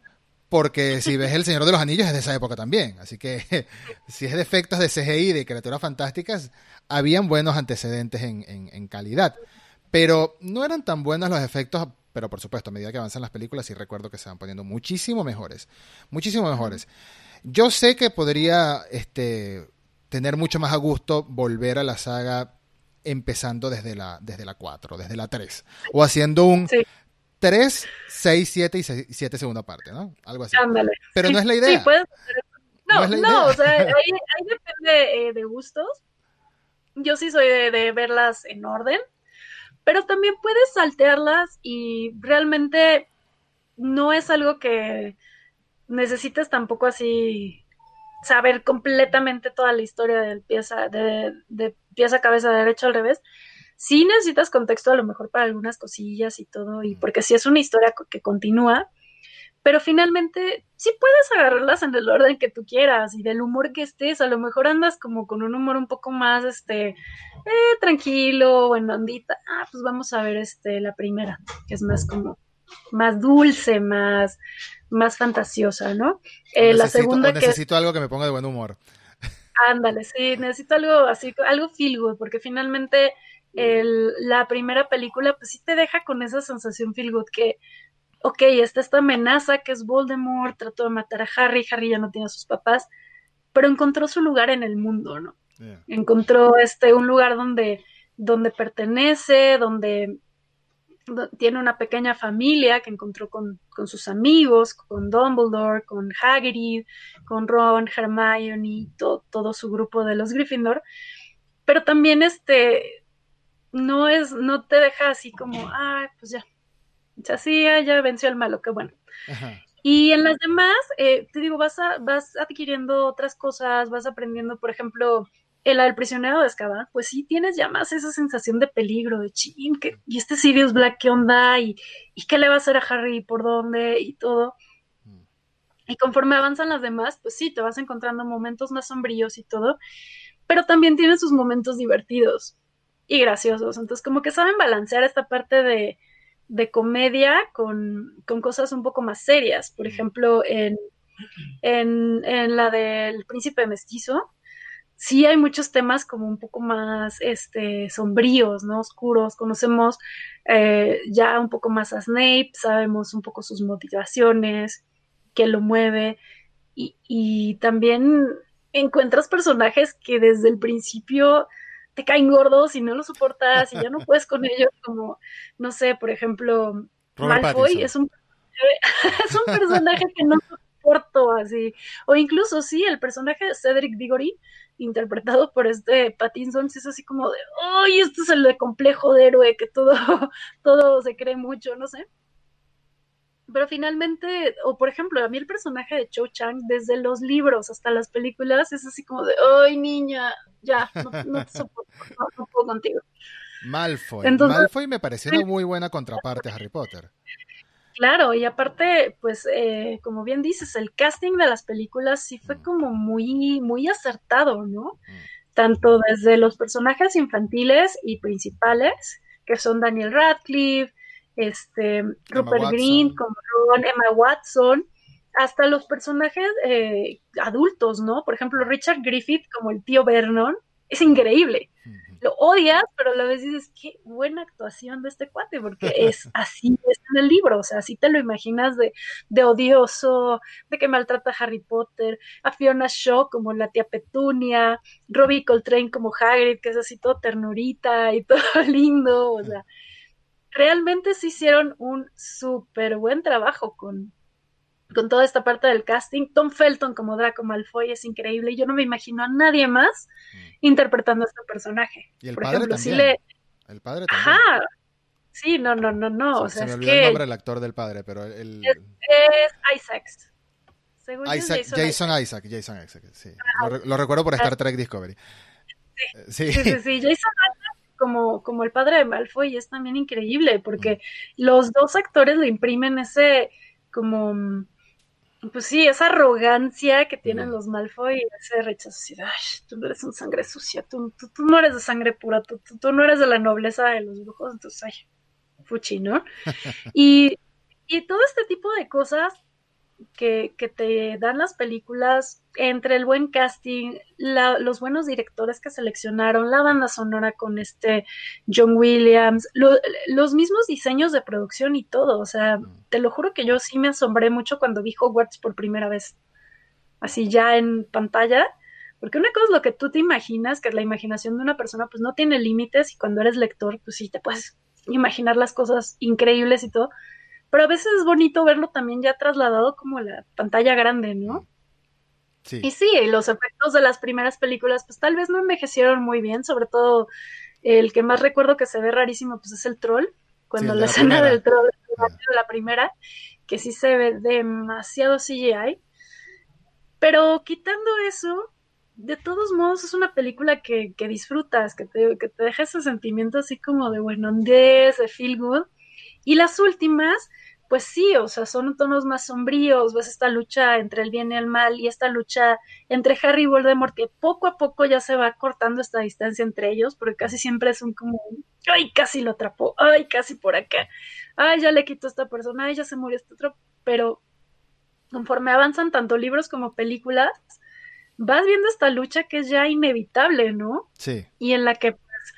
porque si ves El Señor de los Anillos es de esa época también. Así que si es de efectos de CGI, de criaturas fantásticas, habían buenos antecedentes en, calidad. Pero no eran tan buenos los efectos, pero por supuesto, a medida que avanzan las películas, sí recuerdo que se van poniendo muchísimo mejores. Muchísimo mejores. Yo sé que podría este, tener mucho más a gusto volver a la saga empezando desde la, desde la 4, desde la 3. O haciendo un 3, 6, 7 y 7 segunda parte, ¿no? Algo así. Ándale. Pero no es la idea. Sí, puedes no, no, o sea, ahí, depende eh, de gustos. Yo sí soy de, verlas en orden, pero también puedes saltearlas y realmente no es algo que necesites tampoco así saber completamente toda la historia del pieza, de, de pieza, cabeza, derecha al revés sí necesitas contexto a lo mejor para algunas cosillas y todo, y porque sí es una historia que continúa, pero finalmente sí puedes agarrarlas en el orden que tú quieras y del humor que estés, a lo mejor andas como con un humor un poco más, este, eh, tranquilo, bueno, ondita, ah, pues vamos a ver, este, la primera, que es más como, más dulce, más, más fantasiosa, ¿no? Eh, la segunda que... Necesito algo que me ponga de buen humor. Ándale, sí, necesito algo así, algo feel good, porque finalmente la primera película, pues sí te deja con esa sensación feel good que, ok, está esta amenaza que es Voldemort, trató de matar a Harry, Harry ya no tiene a sus papás, pero encontró su lugar en el mundo, ¿no? Encontró este, un lugar donde, donde pertenece, donde, tiene una pequeña familia que encontró con, sus amigos, con Dumbledore, con Hagrid, con Ron, Hermione, todo su grupo de los Gryffindor, pero también este no es, no te deja así como, ay, pues ya, ya sí, ya venció el malo, qué bueno. Y en las demás, eh, te digo, vas, a, vas adquiriendo otras cosas, vas aprendiendo, por ejemplo, el, el prisionero de Azkaban, pues sí tienes ya más esa sensación de peligro, de chin, que, y este Sirius Black, ¿qué onda? Y, y qué le va a hacer a Harry, por dónde, y todo. Mm. Y conforme avanzan las demás, pues sí, te vas encontrando momentos más sombríos y todo. pero también tiene sus momentos divertidos y graciosos. Entonces, como que saben balancear esta parte de, de comedia con, con, cosas un poco más serias. Por ejemplo, en, en, en la del príncipe mestizo, sí hay muchos temas como un poco más este, sombríos, ¿no? Oscuros. Conocemos eh, ya un poco más a Snape, sabemos un poco sus motivaciones, qué lo mueve, y, y también encuentras personajes que desde el principio te caen gordos y no los soportas y ya no puedes con ellos, como, no sé, por ejemplo, Malfoy es un, es un personaje que no soporto así, o incluso sí, el personaje de Cedric Diggory, interpretado por este Pattinson, es así como de, ¡ay, este es el de complejo de héroe, que todo, todo se cree mucho, no sé! Pero finalmente, o por ejemplo, a mí el personaje de Cho Chang, desde los libros hasta las películas, es así como de, ¡ay, niña! Ya, no, te soporto, no, puedo contigo. Malfoy. Malfoy me pareció una muy buena contraparte a Harry Potter. Claro, y aparte, pues, eh, como bien dices, el casting de las películas sí fue mm. como muy, muy acertado, ¿no? Mm. Tanto desde los personajes infantiles y principales, que son Daniel Radcliffe, este, Rupert Green, como Ron, Emma Watson, hasta los personajes eh, adultos, ¿no? Por ejemplo, Richard Griffith como el tío Vernon, es increíble. Lo odias, pero a la vez dices, qué buena actuación de este cuate, porque es así es en el libro, o sea, así te lo imaginas de, de odioso, de que maltrata a Harry Potter, a Fiona Shaw como la tía Petunia, Robbie Coltrane como Hagrid, que es así todo ternurita y todo lindo, o sea, realmente se hicieron un súper buen trabajo con, con toda esta parte del casting. Tom Felton como Draco Malfoy es increíble y yo no me imagino a nadie más mm. interpretando a este personaje. Y el padre también. El padre también. Ajá. Sí, no, no, no, no. o sea, se me olvidó el nombre del actor del padre, pero el... Es, es Isaacs. Según Isaac, Jason, Isaac. Jason Isaac, sí. Lo, recuerdo por Star Trek Discovery. Sí, sí, sí. sí, Jason Isaac como, como el padre de Malfoy es también increíble porque los dos actores le imprimen ese como pues sí, esa arrogancia que tienen los Malfoy, ese rechazo, tú no eres un sangre sucia, tú, tú, no eres de sangre pura, tú, tú, no eres de la nobleza de los brujos, entonces, ay, fuchi, ¿no? y, y todo este tipo de cosas que, que, te dan las películas, entre el buen casting, los buenos directores que seleccionaron, la banda sonora con este John Williams, los mismos diseños de producción y todo. O sea, mm. te lo juro que yo sí me asombré mucho cuando vi Hogwarts por primera vez, así ya en pantalla. Porque una cosa es lo que tú te imaginas, que la imaginación de una persona pues no tiene límites y cuando eres lector pues sí te puedes imaginar las cosas increíbles y todo pero a veces es bonito verlo también ya trasladado como a la pantalla grande, ¿no? Sí. Y sí, los efectos de las primeras películas, pues tal vez no envejecieron muy bien, sobre todo el que más recuerdo que se ve rarísimo, pues es el troll, cuando la, escena del troll de la primera, que sí se ve demasiado CGI. Pero quitando eso, de todos modos es una película que, que disfrutas, que te, que te deja ese sentimiento así como de buenondez, de feel good. Y las últimas, pues sí, o sea, son tonos más sombríos, ves esta lucha entre el bien y el mal y esta lucha entre Harry y Voldemort que poco a poco ya se va cortando esta distancia entre ellos, porque casi siempre es un como, ay, casi lo atrapó, ay, casi por acá, ay, ya le quitó a esta persona, ay, ya se murió este otro, pero conforme avanzan tanto libros como películas, vas viendo esta lucha que es ya inevitable, ¿no? Sí. Y en la que pues,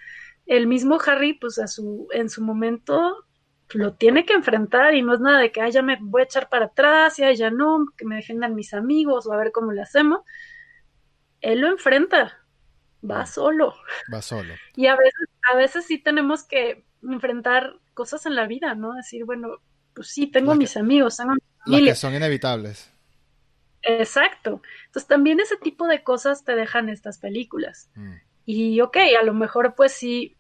el mismo Harry, pues a su, en su momento lo tiene que enfrentar y no es nada de que, ay, ya me voy a echar para atrás y ay, ya no, que me defiendan mis amigos o a ver cómo le hacemos. Él lo enfrenta, va solo. Va solo. Y a veces, a veces sí tenemos que enfrentar cosas en la vida, ¿no? Decir, bueno, pues sí, tengo mis amigos, tengo Las que son inevitables. Exacto. Entonces también ese tipo de cosas te dejan estas películas. Mm. Y ok, a lo mejor pues sí,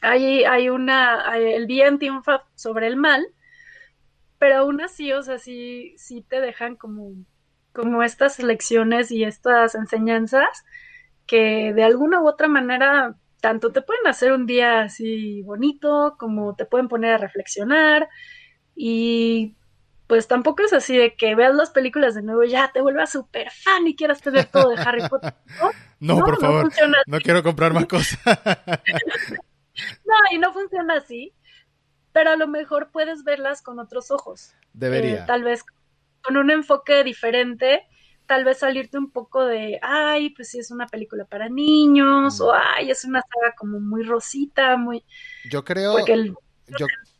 hay, hay una, el bien triunfa sobre el mal, pero aún así, o sea, sí, sí te dejan como, como estas lecciones y estas enseñanzas que de alguna u otra manera tanto te pueden hacer un día así bonito como te pueden poner a reflexionar y pues tampoco es así de que veas las películas de nuevo y ya te vuelvas súper fan y quieras tener todo de Harry Potter. No, no, por favor, no, quiero comprar más cosas. no, y no funciona así, pero a lo mejor puedes verlas con otros ojos. Debería. Eh, tal vez con un enfoque diferente, tal vez salirte un poco de, ay, pues sí es una película para niños, o ay, es una saga como muy rosita, muy... Yo creo... Porque el,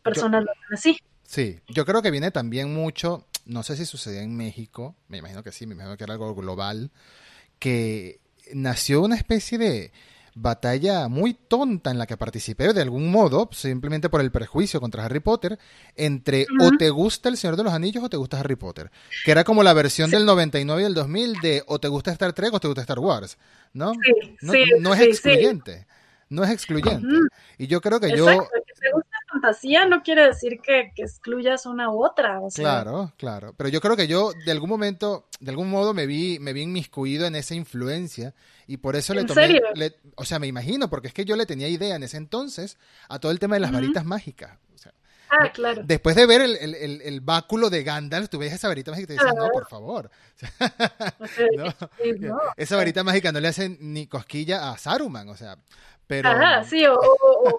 personas lo así. Sí, yo creo que viene también mucho, no sé si sucedía en México, me imagino que sí, me imagino que era algo global, que nació una especie de batalla muy tonta en la que participé de algún modo, simplemente por el prejuicio contra Harry Potter, entre o te gusta El Señor de los Anillos o te gusta Harry Potter, que era como la versión del 99 y el 2000 de o te gusta Star Trek o te gusta Star Wars, ¿no? no, es excluyente, no es excluyente. Y yo creo que yo fantasía no quiere decir que, excluyas una u otra. Claro, claro. Pero yo creo que yo de algún momento, de algún modo me vi, me vi inmiscuido en esa influencia y por eso le tomé, o sea, me imagino, porque es que yo le tenía idea en ese entonces a todo el tema de las varitas mágicas. ah, claro. Después de ver el, báculo de Gandalf, tú ves esa varita mágica y te dices, no, por favor. Esa varita mágica no le hace ni cosquilla a Saruman, o sea, Ajá, sí, o,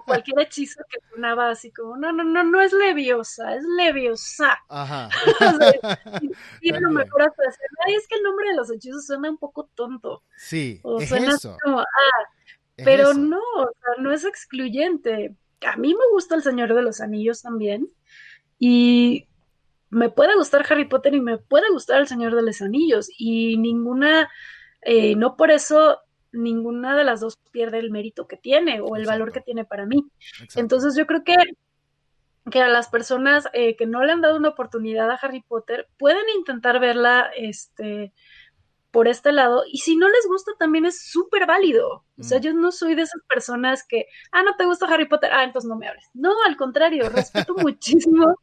cualquier hechizo que sonaba así como, no, no, no, no es leviosa, es leviosa. Ajá. y, lo mejor hasta decir, ay, es que el nombre de los hechizos suena un poco tonto. Sí, o es suena eso. como, ah, pero no, o sea, no es excluyente. A mí me gusta El Señor de los Anillos también, y me puede gustar Harry Potter y me puede gustar El Señor de los Anillos, y ninguna, eh, no por eso ninguna de las dos pierde el mérito que tiene o el valor que tiene para mí. Entonces yo creo que, que a las personas eh, que no le han dado una oportunidad a Harry Potter pueden intentar verla este, por este lado y si no les gusta también es súper válido. O sea, mm. yo no soy de esas personas que, ah, no te gusta Harry Potter, ah, entonces no me hables. No, al contrario, respeto muchísimo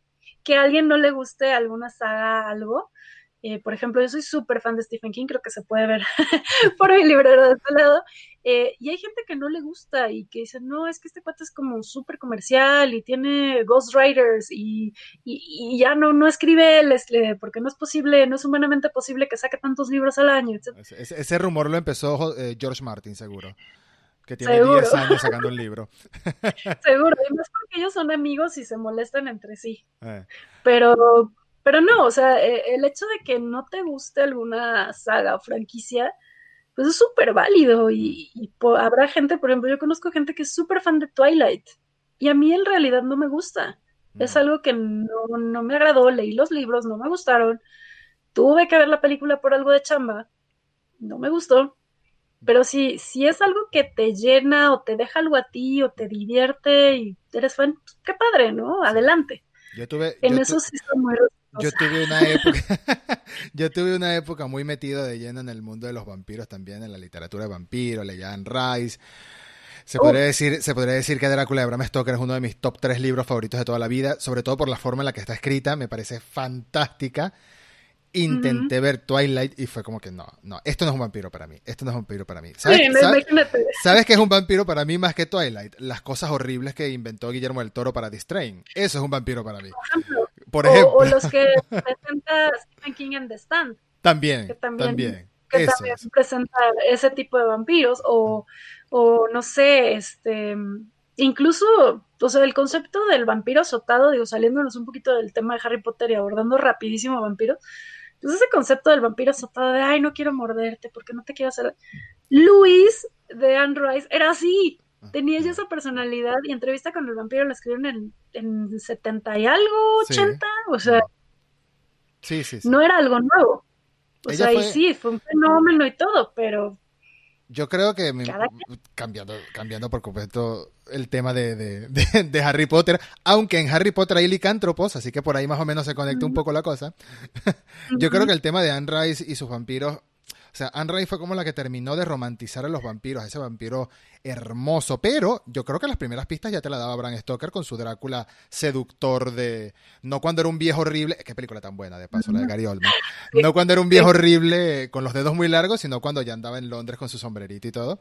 que a alguien no le guste alguna saga, algo. Eh, por ejemplo, yo soy súper fan de Stephen King, creo que se puede ver por mi librero de este lado. Eh, y hay gente que no le gusta y que dice, no, es que este cuate es como súper comercial y tiene ghostwriters y, y, ya no, no escribe él, porque no es posible, no es humanamente posible que saque tantos libros al año. Ese, rumor lo empezó eh, George Martin, seguro. Que tiene 10 años sacando un libro. seguro, y más porque ellos son amigos y se molestan entre sí. Pero, pero no, o sea, e, el hecho de que no te guste alguna saga o franquicia, pues es súper válido y, habrá gente, por ejemplo, yo conozco gente que es súper fan de Twilight y a mí en realidad no me gusta. Es mm. algo que no, no me agradó, leí los libros, no me gustaron, tuve que ver la película por algo de chamba, no me gustó. Pero si, si es algo que te llena o te deja algo a ti o te divierte y eres fan, pues, qué padre, ¿no? Adelante. Yo tuve, en eso sí son muy yo tuve una época, yo tuve una época muy metido de lleno en el mundo de los vampiros también, en la literatura de vampiros, leía Anne Rice. Se podría, decir, se podría decir que Drácula de Bram Stoker es uno de mis top tres libros favoritos de toda la vida, sobre todo por la forma en la que está escrita, me parece fantástica. Intenté ver Twilight y fue como que no, no, esto no es un vampiro para mí, esto no es un vampiro para mí. ¿Sabes, ¿sabes, qué es un vampiro para mí más que Twilight? Las cosas horribles que inventó Guillermo del Toro para Distrain. Eso es un vampiro para mí. Por ejemplo. O, los que presenta Stephen King en The Stand. También, también. Que también presenta ese tipo de vampiros. O, o no sé, este incluso, o sea, el concepto del vampiro azotado, digo, saliéndonos un poquito del tema de Harry Potter y abordando rapidísimo vampiros, pues ese concepto del vampiro azotado de, ay, no quiero morderte porque no te quiero hacer... Luis de Anne Rice era así, ah, tenía esa personalidad y entrevista con el vampiro la escribieron en, en 70 y algo, 80, o sea, sí, sí, no era algo nuevo. O sea, y sí, fue un fenómeno y todo, pero yo creo que cambiando, cambiando por completo el tema de, de, Harry Potter, aunque en Harry Potter hay licántropos, así que por ahí más o menos se conecta un poco la cosa. Yo creo que el tema de Anne Rice y sus vampiros o sea, Anne Rice fue como la que terminó de romantizar a los vampiros, a ese vampiro hermoso. Pero yo creo que las primeras pistas ya te la daba Bram Stoker con su Drácula seductor de. No cuando era un viejo horrible. Qué película tan buena, de paso, la de Gary Oldman. No cuando era un viejo horrible con los dedos muy largos, sino cuando ya andaba en Londres con su sombrerito y todo.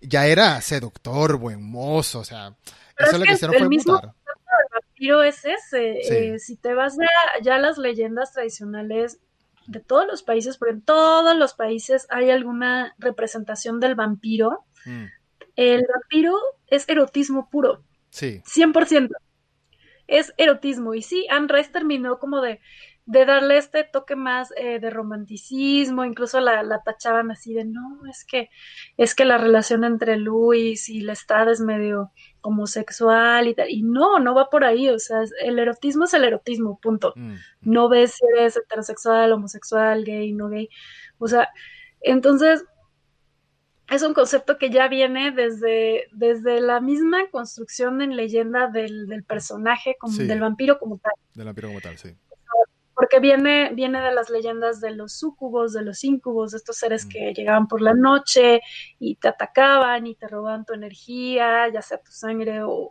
Ya era seductor, buen mozo, o sea. eso lo que hicieron fue mutar vampiro es ese. Eh, si te vas ya, a las leyendas tradicionales de todos los países, porque en todos los países hay alguna representación del vampiro, mm. el vampiro es erotismo puro. Sí. 100%. Es erotismo. Y sí, Anne Rice terminó como de de darle este toque más eh, de romanticismo, incluso la, la, tachaban así de no, es que, es que la relación entre Luis y Lestat es medio homosexual y tal, y no, no va por ahí, o sea, el erotismo es el erotismo, punto. Mm. No ves si eres heterosexual, homosexual, gay, no gay, o sea, entonces es un concepto que ya viene desde, desde la misma construcción en leyenda del, del personaje, como, del vampiro como tal. Del vampiro como tal, sí porque viene, viene de las leyendas de los súcubos, de los íncubos, de estos seres mm. que llegaban por la noche y te atacaban y te robaban tu energía, ya sea tu sangre o,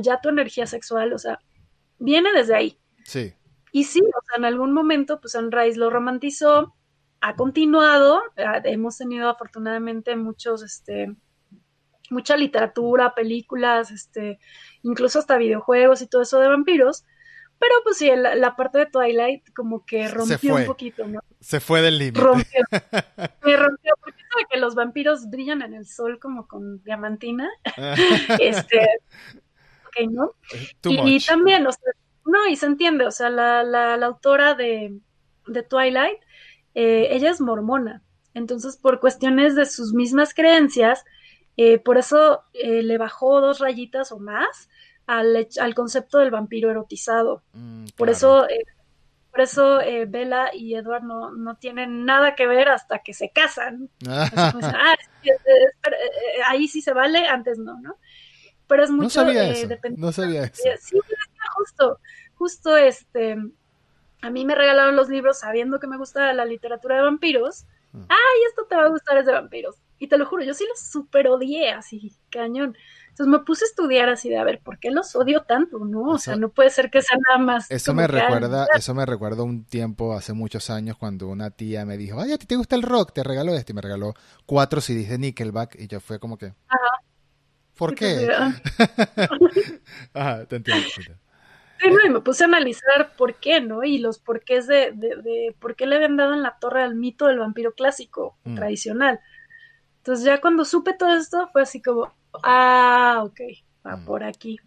ya tu energía sexual, o sea, viene desde ahí. Sí. Y sí, o sea, en algún momento, pues Sunrise lo romantizó, ha continuado, hemos tenido afortunadamente muchos, este, mucha literatura, películas, este, incluso hasta videojuegos y todo eso de vampiros, pero pues sí, la, parte de Twilight como que rompió un poquito, ¿no? Se fue del límite. Rompió. Me rompió, porque sabe que los vampiros brillan en el sol como con diamantina. este, ok, ¿no? Y, también, o sea, no, y se entiende, o sea, la, la, la autora de, de Twilight, eh, ella es mormona. Entonces, por cuestiones de sus mismas creencias, eh, por eso eh, le bajó dos rayitas o más al, al concepto del vampiro erotizado. Mm, por eso, eh, por eso eh, Bella y Edward no, no, tienen nada que ver hasta que se casan. ah, ahí sí se vale, antes no, ¿no? Pero es mucho... No sabía eso, no sabía eso. Sí, justo, justo este... A mí me regalaron los libros sabiendo que me gusta la literatura de vampiros. Mm. Ay, esto te va a gustar, es de vampiros. Y te lo juro, yo sí los super odié, así, cañón. Entonces me puse a estudiar así de a ver por qué los odio tanto, ¿no? O sea, no puede ser que sea nada más. Eso me recuerda, eso me recuerda un tiempo hace muchos años cuando una tía me dijo, ay, a ti te gusta el rock, te regaló este, y me regaló cuatro CDs de Nickelback, y yo fue como que. Ajá. ¿Por qué? Ajá, te entiendo. Sí, no, y me puse a analizar por qué, ¿no? Y los porqués de, de, de por qué le habían dado en la torre al mito del vampiro clásico, mm. tradicional. Entonces ya cuando supe todo esto fue así como, ah, ok, va mm. por aquí.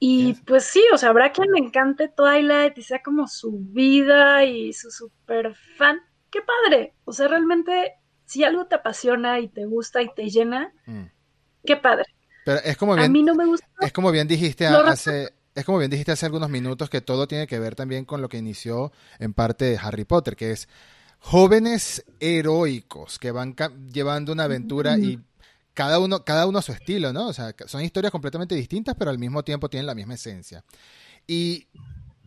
Y pues sí, o sea, habrá quien le encante Twilight y sea como su vida y su super fan. ¡Qué padre! O sea, realmente, si algo te apasiona y te gusta y te llena, mm. qué padre. Pero es como bien. A mí no me gusta. Es como bien dijiste hace. Es como bien dijiste hace algunos minutos que todo tiene que ver también con lo que inició en parte de Harry Potter, que es jóvenes heroicos que van llevando una aventura y cada uno, cada uno a su estilo, ¿no? O sea, son historias completamente distintas, pero al mismo tiempo tienen la misma esencia. Y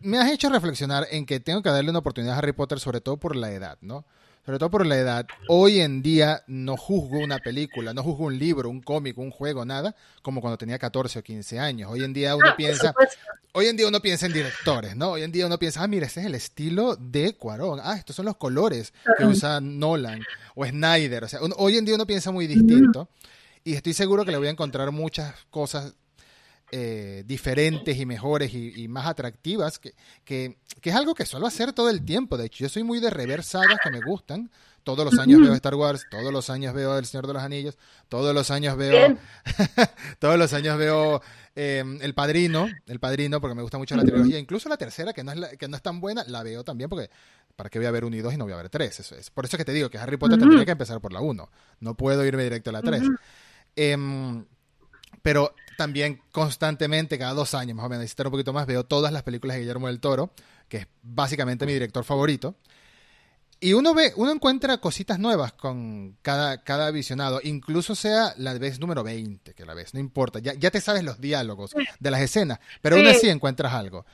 me has hecho reflexionar en que tengo que darle una oportunidad a Harry Potter, sobre todo por la edad, ¿no? sobre todo por la edad, hoy en día no juzgo una película, no juzgo un libro, un cómic, un juego, nada, como cuando tenía 14 o 15 años. Hoy en día uno ah, piensa, hoy en día uno piensa en directores, ¿no? Hoy en día uno piensa, ah, mira, ese es el estilo de Cuarón, ah, estos son los colores que usa Nolan o Snyder, o sea, hoy en día uno piensa muy distinto y estoy seguro que le voy a encontrar muchas cosas eh, diferentes y mejores y, más atractivas, que, que, es algo que suelo hacer todo el tiempo. De hecho, yo soy muy de rever sagas que me gustan. Todos los años veo Star Wars, todos los años veo El Señor de los Anillos, todos los años veo, todos los años veo em, El Padrino, El Padrino, porque me gusta mucho la trilogía. Incluso la tercera, que no, es que no es tan buena, la veo también porque ¿para qué voy a ver uno y dos y no voy a ver tres? Eso es. Por eso es que te digo que Harry Potter tendría que empezar por la uno. No puedo irme directo a la tres. Em, pero también constantemente, cada dos años más o menos, necesitar un poquito más, veo todas las películas de Guillermo del Toro, que es básicamente mi director favorito. Y uno ve, uno encuentra cositas nuevas con cada, cada visionado, incluso sea la vez número 20 que la ves, no importa, ya, ya te sabes los diálogos de las escenas, pero aún así encuentras algo.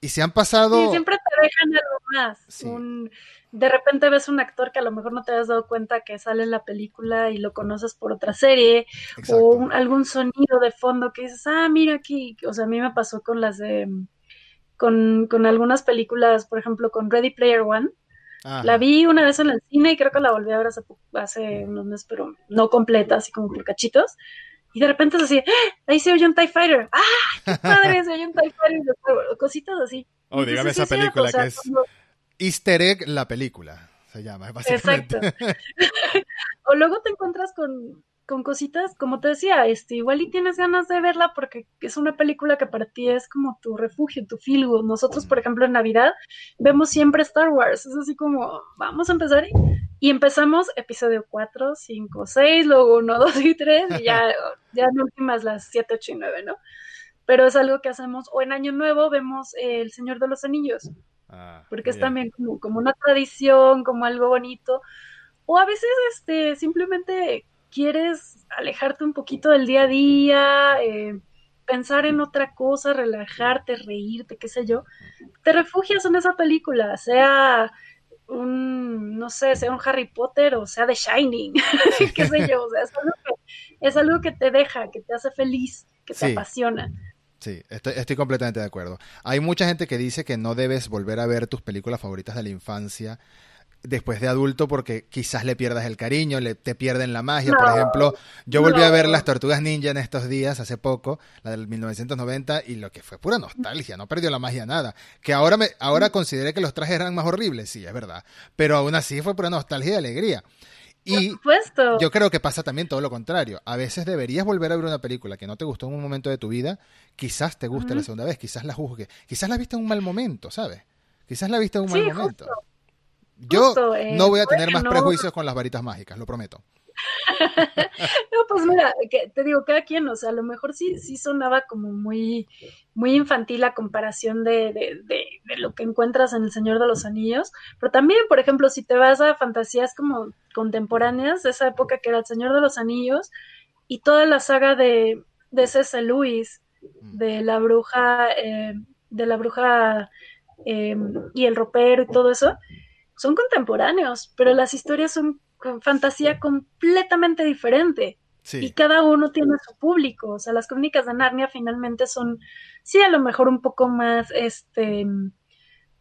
Y se han pasado... Sí, siempre dejan algo más. Un, de repente ves un actor que a lo mejor no te has dado cuenta que sale en la película y lo conoces por otra serie, o algún sonido de fondo que dices, ah, mira aquí, o sea, a mí me pasó con las de, con, con algunas películas, por ejemplo, con Ready Player One. La vi una vez en el cine y creo que la volví a ver hace, hace unos meses, pero no completa, así como por cachitos. y de repente es así, ¡Ah! ahí se oye un TIE Fighter, ¡ah! ¡Qué padre! se oye un TIE Fighter, cositas así. Oh, dígame esa película que es Easter Egg, la película, se llama, básicamente. Exacto. o luego te encuentras con, con cositas, como te decía, este, igual y tienes ganas de verla porque es una película que para ti es como tu refugio, tu filgo. Nosotros, por ejemplo, en Navidad vemos siempre Star Wars. Es así como, vamos a empezar y empezamos episodio 4, 5, 6, luego 1, 2 y 3 y ya, ya en últimas las 7, 8 y 9, ¿no? Pero es algo que hacemos, o en Año Nuevo vemos El Señor de los Anillos, ah, porque es también como, como una tradición, como algo bonito. O a veces este, simplemente quieres alejarte un poquito del día a día, eh, pensar en otra cosa, relajarte, reírte, qué sé yo, te refugias en esa película, sea un, no sé, sea un Harry Potter o sea The Shining, qué sé yo, o sea, es algo, que, te deja, que te hace feliz, que te apasiona. Sí, estoy, estoy, completamente de acuerdo. Hay mucha gente que dice que no debes volver a ver tus películas favoritas de la infancia después de adulto porque quizás le pierdas el cariño, le, te pierden la magia. Por ejemplo, yo volví a ver las Tortugas Ninja en estos días, hace poco, la del 1990, y lo que fue pura nostalgia, no perdió la magia nada. Que ahora, me, ahora consideré que los trajes eran más horribles, sí, es verdad. Pero aún así fue pura nostalgia y alegría. Y yo creo que pasa también todo lo contrario. A veces deberías volver a ver una película que no te gustó en un momento de tu vida, quizás te guste la segunda vez, quizás la juzgue, quizás la viste en un mal momento, ¿sabes? Quizás la viste en un mal momento. Yo eh, no voy a tener más prejuicios con las varitas mágicas, lo prometo. no, pues mira, te digo, cada quien, o sea, a lo mejor sí, sí sonaba como muy, muy infantil la comparación de, de, de, lo que encuentras en El Señor de los Anillos, pero también, por ejemplo, si te vas a fantasías como contemporáneas de esa época que era El Señor de los Anillos y toda la saga de, de C.S. Lewis, mm. de la bruja, eh, de la bruja eh, y el ropero y todo eso, son contemporáneos, pero las historias son con fantasía completamente diferente. Y cada uno tiene su público. O sea, las crónicas de Narnia finalmente son, sí, a lo mejor un poco más, este,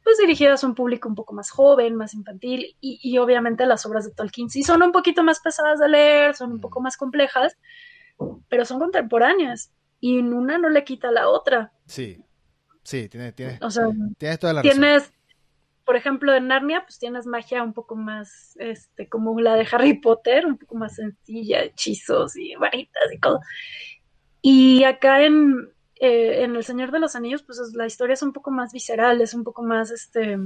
pues dirigidas a un público un poco más joven, más infantil. Y, y obviamente las obras de Tolkien sí son un poquito más pesadas de leer, son un poco más complejas, pero son contemporáneas. Y una no le quita a la otra. Sí, sí, tiene, tiene, o sea, tienes toda la razón. Tienes por ejemplo, en Narnia, pues tienes magia un poco más, este, como la de Harry Potter, un poco más sencilla, hechizos y varitas y todo. Y acá en, eh, en El Señor de los Anillos, pues la historia es un poco más visceral, es un poco más, este,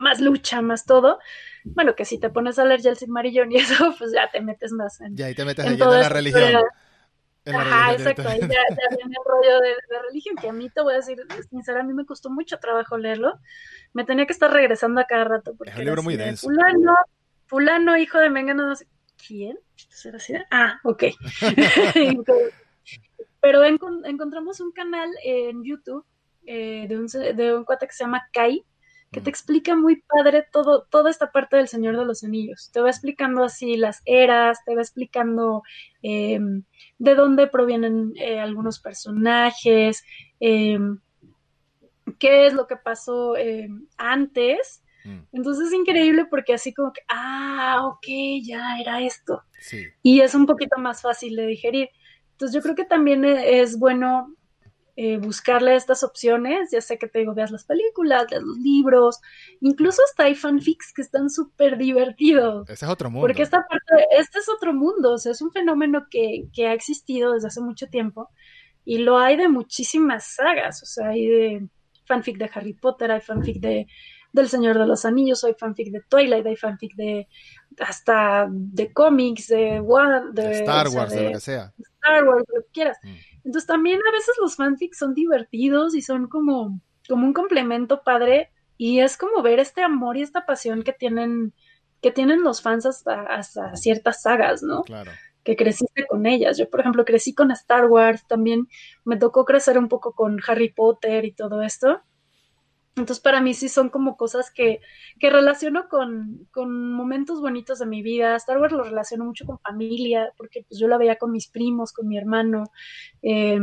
más lucha, más todo. Bueno, que si te pones a leer ya el Silmarillion y eso, pues ya te metes más en. Ya ahí te metes en, en la religión. Ajá, exacto, ahí ya, viene el rollo de, religión, que a mí te voy a decir, sincera, a mí me costó mucho trabajo leerlo. Me tenía que estar regresando a cada rato. Porque es un libro muy denso. Fulano, fulano, hijo de Mengano, no sé. ¿Quién? Ah, ok. Pero encontramos un canal en YouTube eh, de, un, de un cuate que se llama Kai, que te explica muy padre todo, toda esta parte del Señor de los Anillos. Te va explicando así las eras, te va explicando eh, de dónde provienen eh, algunos personajes, eh, qué es lo que pasó antes. Mm. Entonces es increíble porque así como que, ah, ok, ya era esto. Y es un poquito más fácil de digerir. Entonces yo creo que también es bueno eh, buscarle estas opciones, ya sé que te digo, veas las películas, veas los libros, incluso hasta hay fanfics que están súper divertidos. Ese es otro mundo. Porque esta parte, este es otro mundo, o sea, es un fenómeno que, que ha existido desde hace mucho tiempo y lo hay de muchísimas sagas, o sea, hay de fanfic de Harry Potter, hay fanfic de del Señor de los Anillos, hay fanfic de Twilight, hay fanfic de hasta de cómics, de, de, Star Wars, de, lo que sea. Star Wars, lo que quieras. Mm. Entonces también a veces los fanfics son divertidos y son como, como un complemento padre y es como ver este amor y esta pasión que tienen, que tienen los fans hasta, ciertas sagas, ¿no? Claro. Que creciste con ellas. Yo, por ejemplo, crecí con Star Wars, también me tocó crecer un poco con Harry Potter y todo esto. Entonces, para mí sí son como cosas que, que relaciono con, con, momentos bonitos de mi vida. Star Wars lo relaciono mucho con familia, porque pues yo la veía con mis primos, con mi hermano. Eh,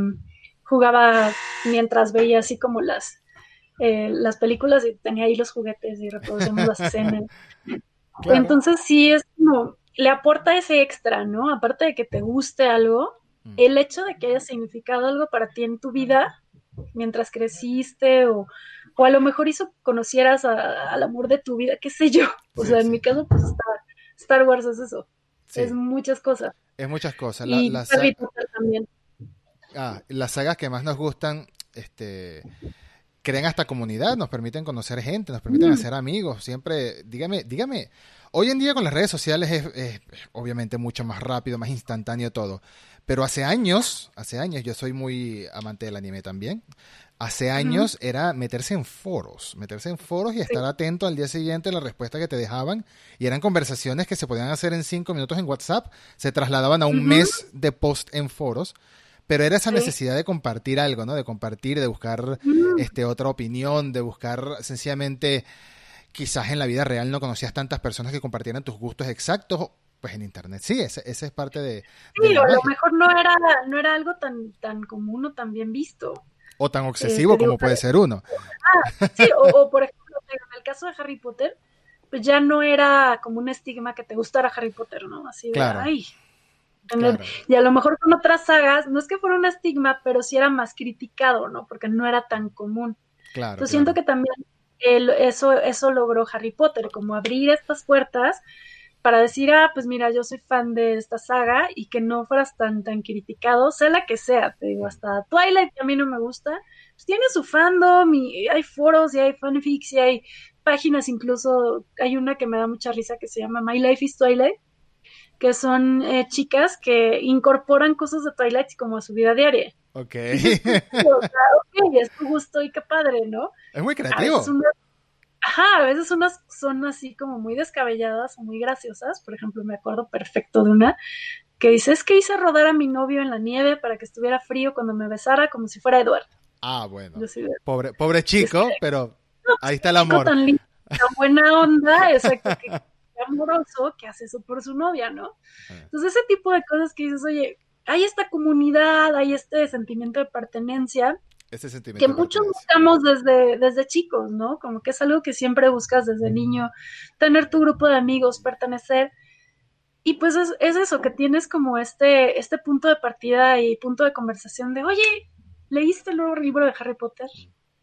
jugaba mientras veía así como las, eh, las películas y tenía ahí los juguetes y reproducíamos las escenas. Entonces sí es como, le aporta ese extra, ¿no? Aparte de que te guste algo, mm. el hecho de que haya significado algo para ti en tu vida mientras creciste o, o a lo mejor hizo conocieras al amor de tu vida, qué sé yo. O sea, en mi caso, pues Star, Wars es eso. Es muchas cosas. Es muchas cosas. y la también. Ah, las sagas que más nos gustan, este crean hasta comunidad, nos permiten conocer gente, nos permiten mm. hacer amigos. Siempre, dígame, dígame, hoy en día con las redes sociales es, obviamente mucho más rápido, más instantáneo todo. Pero hace años, hace años, yo soy muy amante del anime también. Hace años era meterse en foros, meterse en foros y estar atento al día siguiente a la respuesta que te dejaban. Y eran conversaciones que se podían hacer en cinco minutos en WhatsApp, se trasladaban a un mes de post en foros pero era esa necesidad de compartir algo, ¿no? De compartir, de buscar este, otra opinión, de buscar sencillamente, quizás en la vida real no conocías tantas personas que compartieran tus gustos exactos, pues en internet sí, ese, ese es parte de... Sí, a lo mejor no era, no era algo tan, tan común o tan bien visto. O tan obsesivo como puede ser uno. Ah, sí, o, por ejemplo, en el caso de Harry Potter, pues ya no era como un estigma que te gustara Harry Potter, ¿no? Así de, claro. ay, y a lo mejor con otras sagas, no es que fuera un estigma, pero sí era más criticado, ¿no? Porque no era tan común. Claro. Entonces siento que también eso, eso logró Harry Potter, como abrir estas puertas para decir, ah, pues mira, yo soy fan de esta saga y que no fueras tan, tan criticado, sea la que sea, te digo, hasta Twilight que a mí no me gusta, pues tiene su fandom y hay foros y hay fanfics y hay páginas incluso, hay una que me da mucha risa que se llama My Life is Twilight, que son eh, chicas que incorporan cosas de Twilight como a su vida diaria. Ok. ok, es tu gusto y qué padre, ¿no? Es muy creativo. Ajá, a veces unas son así como muy descabelladas o muy graciosas. Por ejemplo, me acuerdo perfecto de una que dice, es que hice rodar a mi novio en la nieve para que estuviera frío cuando me besara como si fuera Eduardo. Ah, bueno. pobre, pobre chico, pero ahí está el amor. Tan, tan buena onda, exacto, que amoroso que hace eso por su novia, ¿no? Ah. Entonces, ese tipo de cosas que dices, oye, hay esta comunidad, hay este sentimiento de pertenencia. Sentimiento que muchos buscamos desde, desde chicos, ¿no? Como que es algo que siempre buscas desde niño, tener tu grupo de amigos, pertenecer. Y pues es, es, eso, que tienes como este, este punto de partida y punto de conversación de, oye, ¿leíste el nuevo libro de Harry Potter?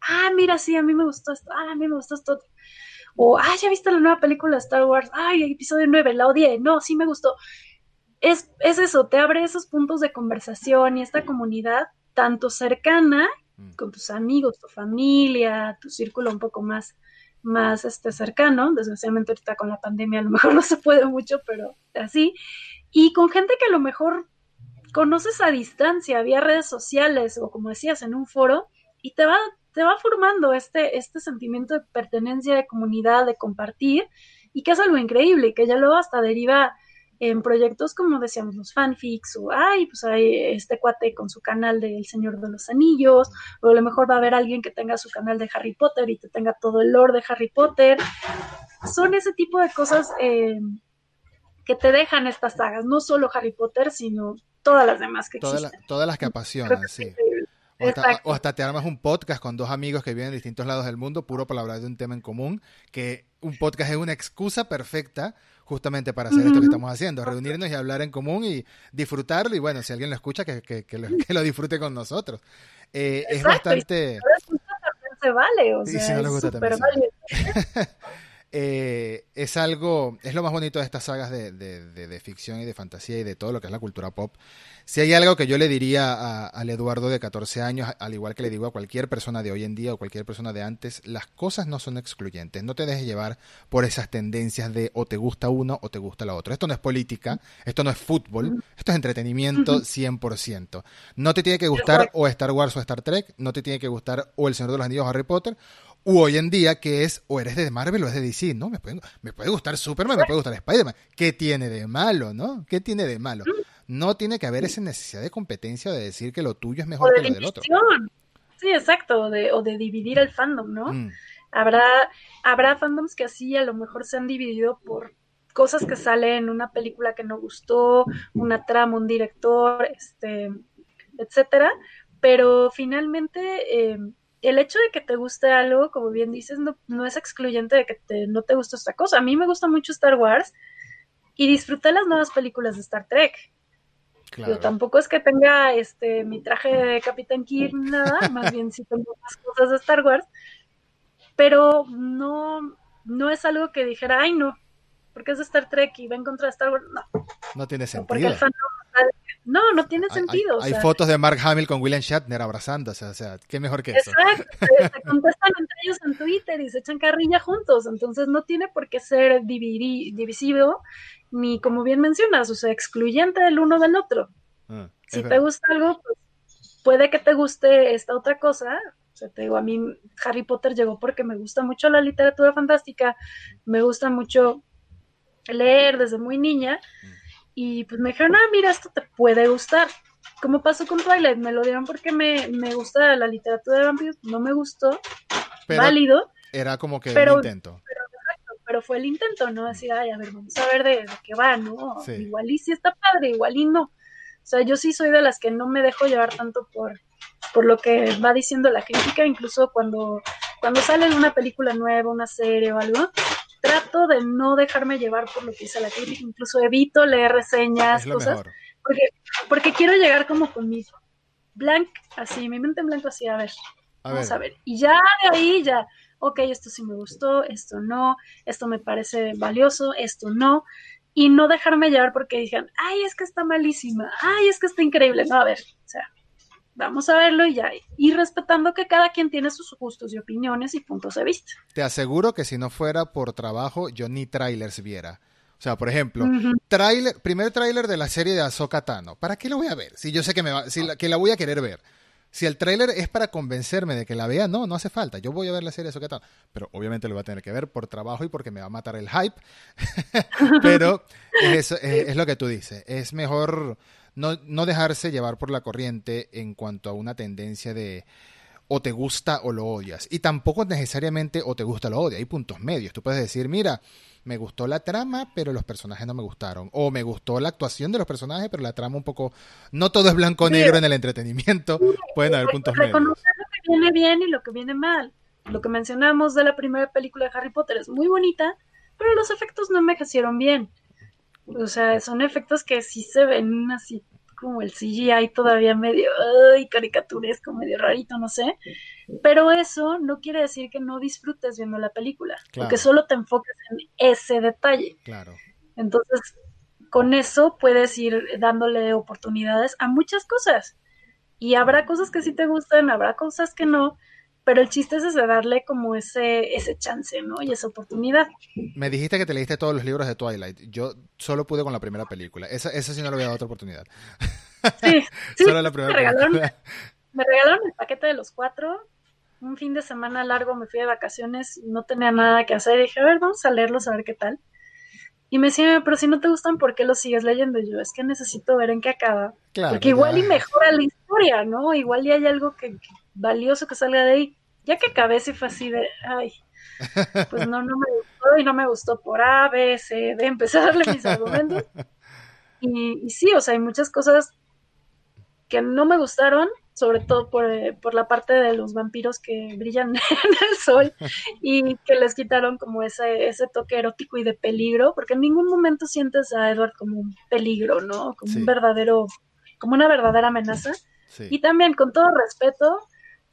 Ah, mira, sí, a mí me gustó esto, ah, a mí me gustó esto. O, ah, ya viste la nueva película de Star Wars, ay, episodio 9, la odié, no, sí me gustó. Es, es eso, te abre esos puntos de conversación y esta comunidad tanto cercana mm. con tus amigos, tu familia, tu círculo un poco más, más este, cercano, desgraciadamente ahorita con la pandemia a lo mejor no se puede mucho, pero así, y con gente que a lo mejor conoces a distancia, vía redes sociales o como decías en un foro, y te va, te va formando este, este sentimiento de pertenencia, de comunidad, de compartir, y que es algo increíble, que ya luego hasta deriva en proyectos como decíamos los fanfics, o ay, pues hay este cuate con su canal de El Señor de los Anillos, o a lo mejor va a haber alguien que tenga su canal de Harry Potter y te tenga todo el lore de Harry Potter. Son ese tipo de cosas eh, que te dejan estas sagas, no solo Harry Potter, sino todas las demás que existen. todas las que apasionan, sí. O hasta, te armas un podcast con dos amigos que viven en distintos lados del mundo, puro para hablar de un tema en común, que un podcast es una excusa perfecta justamente para hacer esto que estamos haciendo, reunirnos y hablar en común y disfrutarlo y bueno, si alguien lo escucha, que, que, lo, disfrute con nosotros. Eh, es bastante... Se vale, o sea, si no gusta, Eh, es algo, es lo más bonito de estas sagas de, de, ficción y de fantasía y de todo lo que es la cultura pop. Si hay algo que yo le diría al Eduardo de 14 años, al igual que le digo a cualquier persona de hoy en día o cualquier persona de antes, las cosas no son excluyentes. No te dejes llevar por esas tendencias de o te gusta uno o te gusta la otra. Esto no es política, esto no es fútbol, esto es entretenimiento 100%. No te tiene que gustar o Star Wars o Star Trek, no te tiene que gustar o El Señor de los Anillos o Harry Potter, u hoy en día que es o eres de Marvel o es de DC, ¿no? Me puede, me puede gustar Superman, me puede gustar Spider-Man. ¿Qué tiene de malo, no? ¿Qué tiene de malo? No tiene que haber esa necesidad de competencia de decir que lo tuyo es mejor que lo del otro. Sí, exacto, o de, o de dividir el fandom, ¿no? Mm. Habrá, habrá fandoms que así a lo mejor se han dividido por cosas que salen en una película que no gustó, una trama, un director, este, etcétera, pero finalmente eh, el hecho de que te guste algo, como bien dices, no, es excluyente de que no te guste esta cosa. A mí me gusta mucho Star Wars y disfruté las nuevas películas de Star Trek. Yo tampoco es que tenga este mi traje de Capitán Kirk nada, más bien sí tengo más cosas de Star Wars, pero no, no es algo que dijera, ay no, porque es Star Trek y va en contra de Star Wars, no. No tiene sentido. No, no tiene sentido. Hay, fotos de Mark Hamill con William Shatner abrazándose, o sea, qué mejor que eso. Exacto, se contestan entre ellos en Twitter y se echan carrilla juntos, entonces no tiene por qué ser divisivo ni como bien mencionas, o sea, excluyente del uno del otro. Ah, si te gusta algo, pues puede que te guste esta otra cosa. O sea, te digo, a mí Harry Potter llegó porque me gusta mucho la literatura fantástica, me gusta mucho leer desde muy niña. Y pues me dijeron, ah, mira, esto te puede gustar. Como pasó con Twilight, me lo dieron porque me, me gusta la literatura de vampiros, no me gustó, válido. Era como que un intento pero fue el intento, ¿no? Decir, ay, a ver, vamos a ver de, qué va, ¿no? Igual y sí está padre, igual y no. O sea, yo sí soy de las que no me dejo llevar tanto por, por lo que va diciendo la crítica, incluso cuando, cuando sale una película nueva, una serie o algo, trato de no dejarme llevar por lo que dice la crítica, incluso evito leer reseñas, cosas, porque, porque quiero llegar como con mi blank, así, mi mente en blanco así, a ver, vamos a ver. Y ya de ahí ya, ok, esto sí me gustó, esto no, esto me parece valioso, esto no, y no dejarme llevar porque digan, ay, es que está malísima, ay, es que está increíble. No, a ver, o sea, vamos a verlo y ya, y respetando que cada quien tiene sus gustos y opiniones y puntos de vista. Te aseguro que si no fuera por trabajo, yo ni trailers viera. O sea, por ejemplo, trailer, primer tráiler de la serie de Ahsoka Tano. ¿Para qué lo voy a ver? Si yo sé que me va, si que la voy a querer ver. Si el tráiler es para convencerme de que la vea, no, no hace falta. Yo voy a ver la serie de tal. Pero obviamente lo voy a tener que ver por trabajo y porque me va a matar el hype. pero es, es, lo que tú dices. Es mejor no, no dejarse llevar por la corriente en cuanto a una tendencia de o te gusta o lo odias. Y tampoco necesariamente o te gusta o lo odias. Hay puntos medios. Tú puedes decir, mira, me gustó la trama, pero los personajes no me gustaron. O me gustó la actuación de los personajes, pero la trama un poco... No todo es blanco-negro en el entretenimiento. Pueden haber puntos medios. Reconocer lo que viene bien y lo que viene mal. Lo que mencionamos de la primera película de Harry Potter es muy bonita, pero los efectos no envejecieron bien. O sea, son efectos que sí se ven así como el CGI todavía medio ay, caricaturesco, medio rarito, no sé. Pero eso no quiere decir que no disfrutes viendo la película, porque solo te enfoques en ese detalle. Claro. Entonces, con eso puedes ir dándole oportunidades a muchas cosas. Y habrá cosas que sí te gustan, habrá cosas que no, pero el chiste es ese, darle como ese, ese chance, ¿no? Y esa oportunidad. Me dijiste que te leíste todos los libros de Twilight. Yo solo pude con la primera película. Esa, esa sí no le voy a dar otra oportunidad. Sí, sí solo la primera me regalaron, me regalaron el paquete de los cuatro. Un fin de semana largo me fui de vacaciones, no tenía nada que hacer. Y dije, a ver, vamos a leerlos, a ver qué tal. Y me decía, pero si no te gustan, ¿por qué los sigues leyendo? Y yo, es que necesito ver en qué acaba. Claro, Porque igual y mejora la historia, ¿no? Igual y hay algo que valioso que salga de ahí ya que acabé sí fue así de, ay, pues no, no me gustó y no me gustó por A, B, C, D, empecé a darle mis argumentos. Y, sí, o sea, hay muchas cosas que no me gustaron, sobre todo por, eh, por, la parte de los vampiros que brillan en el sol y que les quitaron como ese, ese toque erótico y de peligro, porque en ningún momento sientes a Edward como un peligro, ¿no? Como un verdadero, como una verdadera amenaza. Y también, con todo respeto,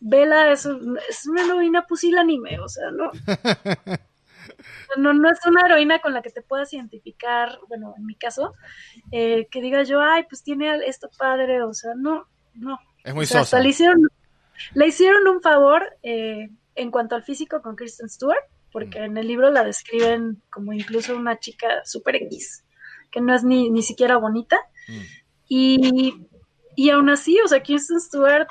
Vela es, es una heroína pusilánime, o sea, no. No, no es una heroína con la que te puedas identificar, bueno, en mi caso, eh, que diga yo, ay, pues tiene esto padre, o sea, no, no. Es muy o le hicieron, le hicieron un favor eh, en cuanto al físico con Kristen Stewart, porque mm. en el libro la describen como incluso una chica super X, que no es ni, ni siquiera bonita. Mm. Y, y aún así, o sea, Kristen Stewart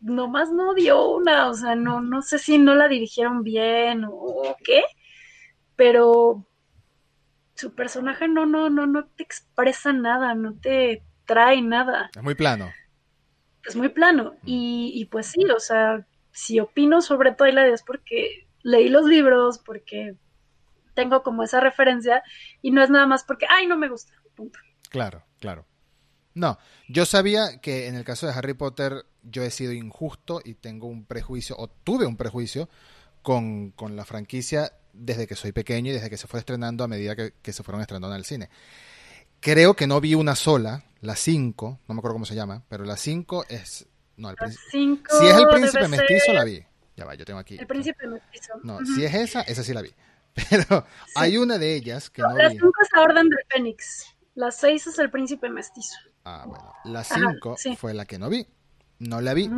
nomás no dio una, o sea, no, no sé si no la dirigieron bien o, qué, pero su personaje no, no, no, no te expresa nada, no te trae nada. Es muy plano. Es muy plano. Mm. Y, y pues sí, o sea, si opino sobre Twilight es porque leí los libros, porque tengo como esa referencia, y no es nada más porque, ay, no me gusta, punto. Claro, claro. No, yo sabía que en el caso de Harry Potter yo he sido injusto y tengo un prejuicio, o tuve un prejuicio con, la franquicia desde que soy pequeño y desde que se fue estrenando a medida que, se fueron estrenando en el cine. creo que no vi una sola, la 5, no me acuerdo cómo se llama, pero la 5 es... No, el Si es el príncipe mestizo, la vi. Ya va, yo tengo aquí. El príncipe mestizo. No, si es esa, esa sí la vi. Pero hay una de ellas que no vi. La 5 es la Orden del Fénix. La 6 es el príncipe mestizo. Ah, bueno. La 5 fue la que no vi. No la vi.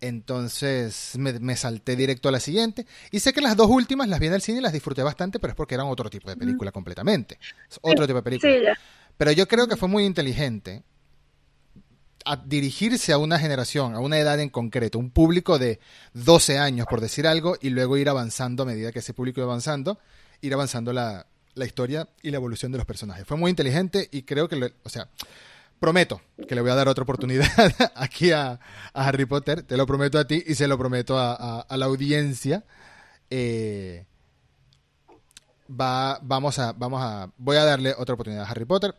Entonces me, salté directo a la siguiente. Y sé que las dos últimas las vi en el cine y las disfruté bastante, pero es porque eran otro tipo de película completamente. otro tipo de película. Pero yo creo que fue muy inteligente a dirigirse a una generación, a una edad en concreto, un público de 12 años, por decir algo, y luego ir avanzando a medida que ese público iba avanzando, ir avanzando la, la historia y la evolución de los personajes. Fue muy inteligente y creo que, o sea, prometo que le voy a dar otra oportunidad aquí a, Harry Potter, te lo prometo a ti y se lo prometo a, la audiencia. Eh, va, vamos a, vamos a, voy a darle otra oportunidad a Harry Potter,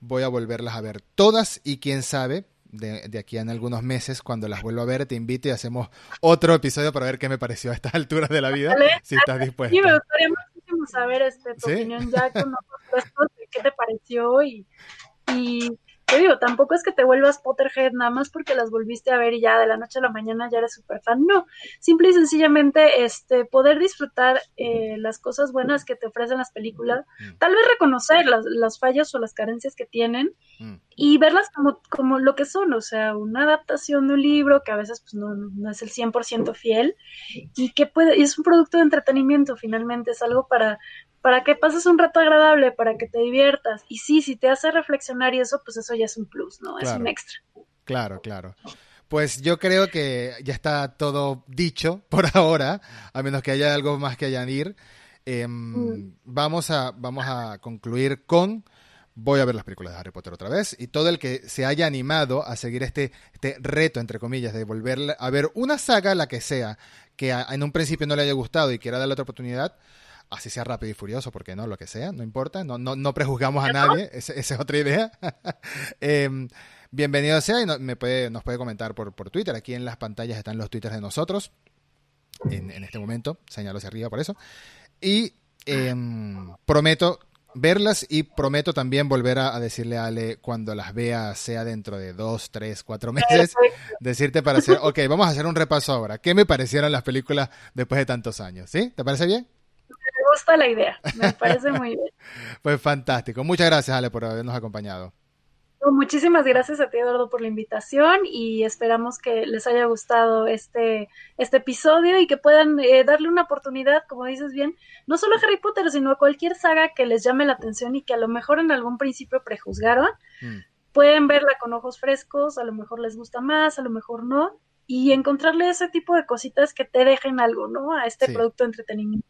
voy a volverlas a ver todas y quién sabe, de, aquí en algunos meses, cuando las vuelvo a ver, te invito y hacemos otro episodio para ver qué me pareció a estas alturas de la vida, si estás dispuesta. Sí, me gustaría muchísimo saber este, tu opinión ya con otros qué te pareció y, y te digo, tampoco es que te vuelvas Potterhead nada más porque las volviste a ver y ya de la noche a la mañana ya eres súper fan. No, simple y sencillamente este, poder disfrutar eh, las cosas buenas que te ofrecen las películas, mm. tal vez reconocer las, las, fallas o las carencias que tienen mm. y verlas como, como lo que son, o sea, una adaptación de un libro que a veces pues, no, no es el 100% fiel y que puede, y es un producto de entretenimiento finalmente, es algo para para que pases un rato agradable, para que te diviertas. Y sí, si te hace reflexionar y eso, pues eso ya es un plus, ¿no? Es un extra. Claro, claro. Pues yo creo que ya está todo dicho por ahora, a menos que haya algo más que añadir. Em, mm. vamos, a, vamos a concluir con voy a ver las películas de Harry Potter otra vez y todo el que se haya animado a seguir este, este reto, entre comillas, de volver a ver una saga, la que sea, que en un principio no le haya gustado y quiera darle otra oportunidad, así sea rápido y furioso, porque no, lo que sea, no importa, no, no, no prejuzgamos a nadie, esa, es otra idea. Em, bienvenido sea y me puede, nos puede comentar por, por Twitter, aquí en las pantallas están los twitters de nosotros, en, en este momento, señalo hacia arriba por eso, y em, prometo verlas y prometo también volver a, decirle a Ale cuando las vea, sea dentro de dos, tres, cuatro meses, decirte para hacer, ok, vamos a hacer un repaso ahora. ¿Qué me parecieron las películas después de tantos años? ¿Sí? ¿Te parece bien? Me gusta la idea, me parece muy bien. Pues fantástico. Muchas gracias, Ale, por habernos acompañado. Muchísimas gracias a ti, Eduardo, por la invitación y esperamos que les haya gustado este, este episodio y que puedan eh, darle una oportunidad, como dices bien, no solo a Harry Potter, sino a cualquier saga que les llame la atención y que a lo mejor en algún principio prejuzgaron. Mm. Pueden verla con ojos frescos, a lo mejor les gusta más, a lo mejor no, y encontrarle ese tipo de cositas que te dejen algo, ¿no? A este producto de entretenimiento.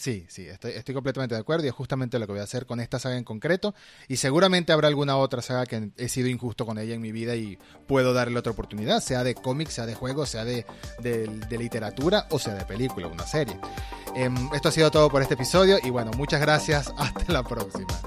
Sí, sí, estoy, completamente de acuerdo y es justamente lo que voy a hacer con esta saga en concreto. Y seguramente habrá alguna otra saga que he sido injusto con ella en mi vida y puedo darle otra oportunidad, sea de cómics, sea de juegos, sea de, literatura o sea de película, una serie. Em, esto ha sido todo por este episodio y bueno, muchas gracias. Hasta la próxima.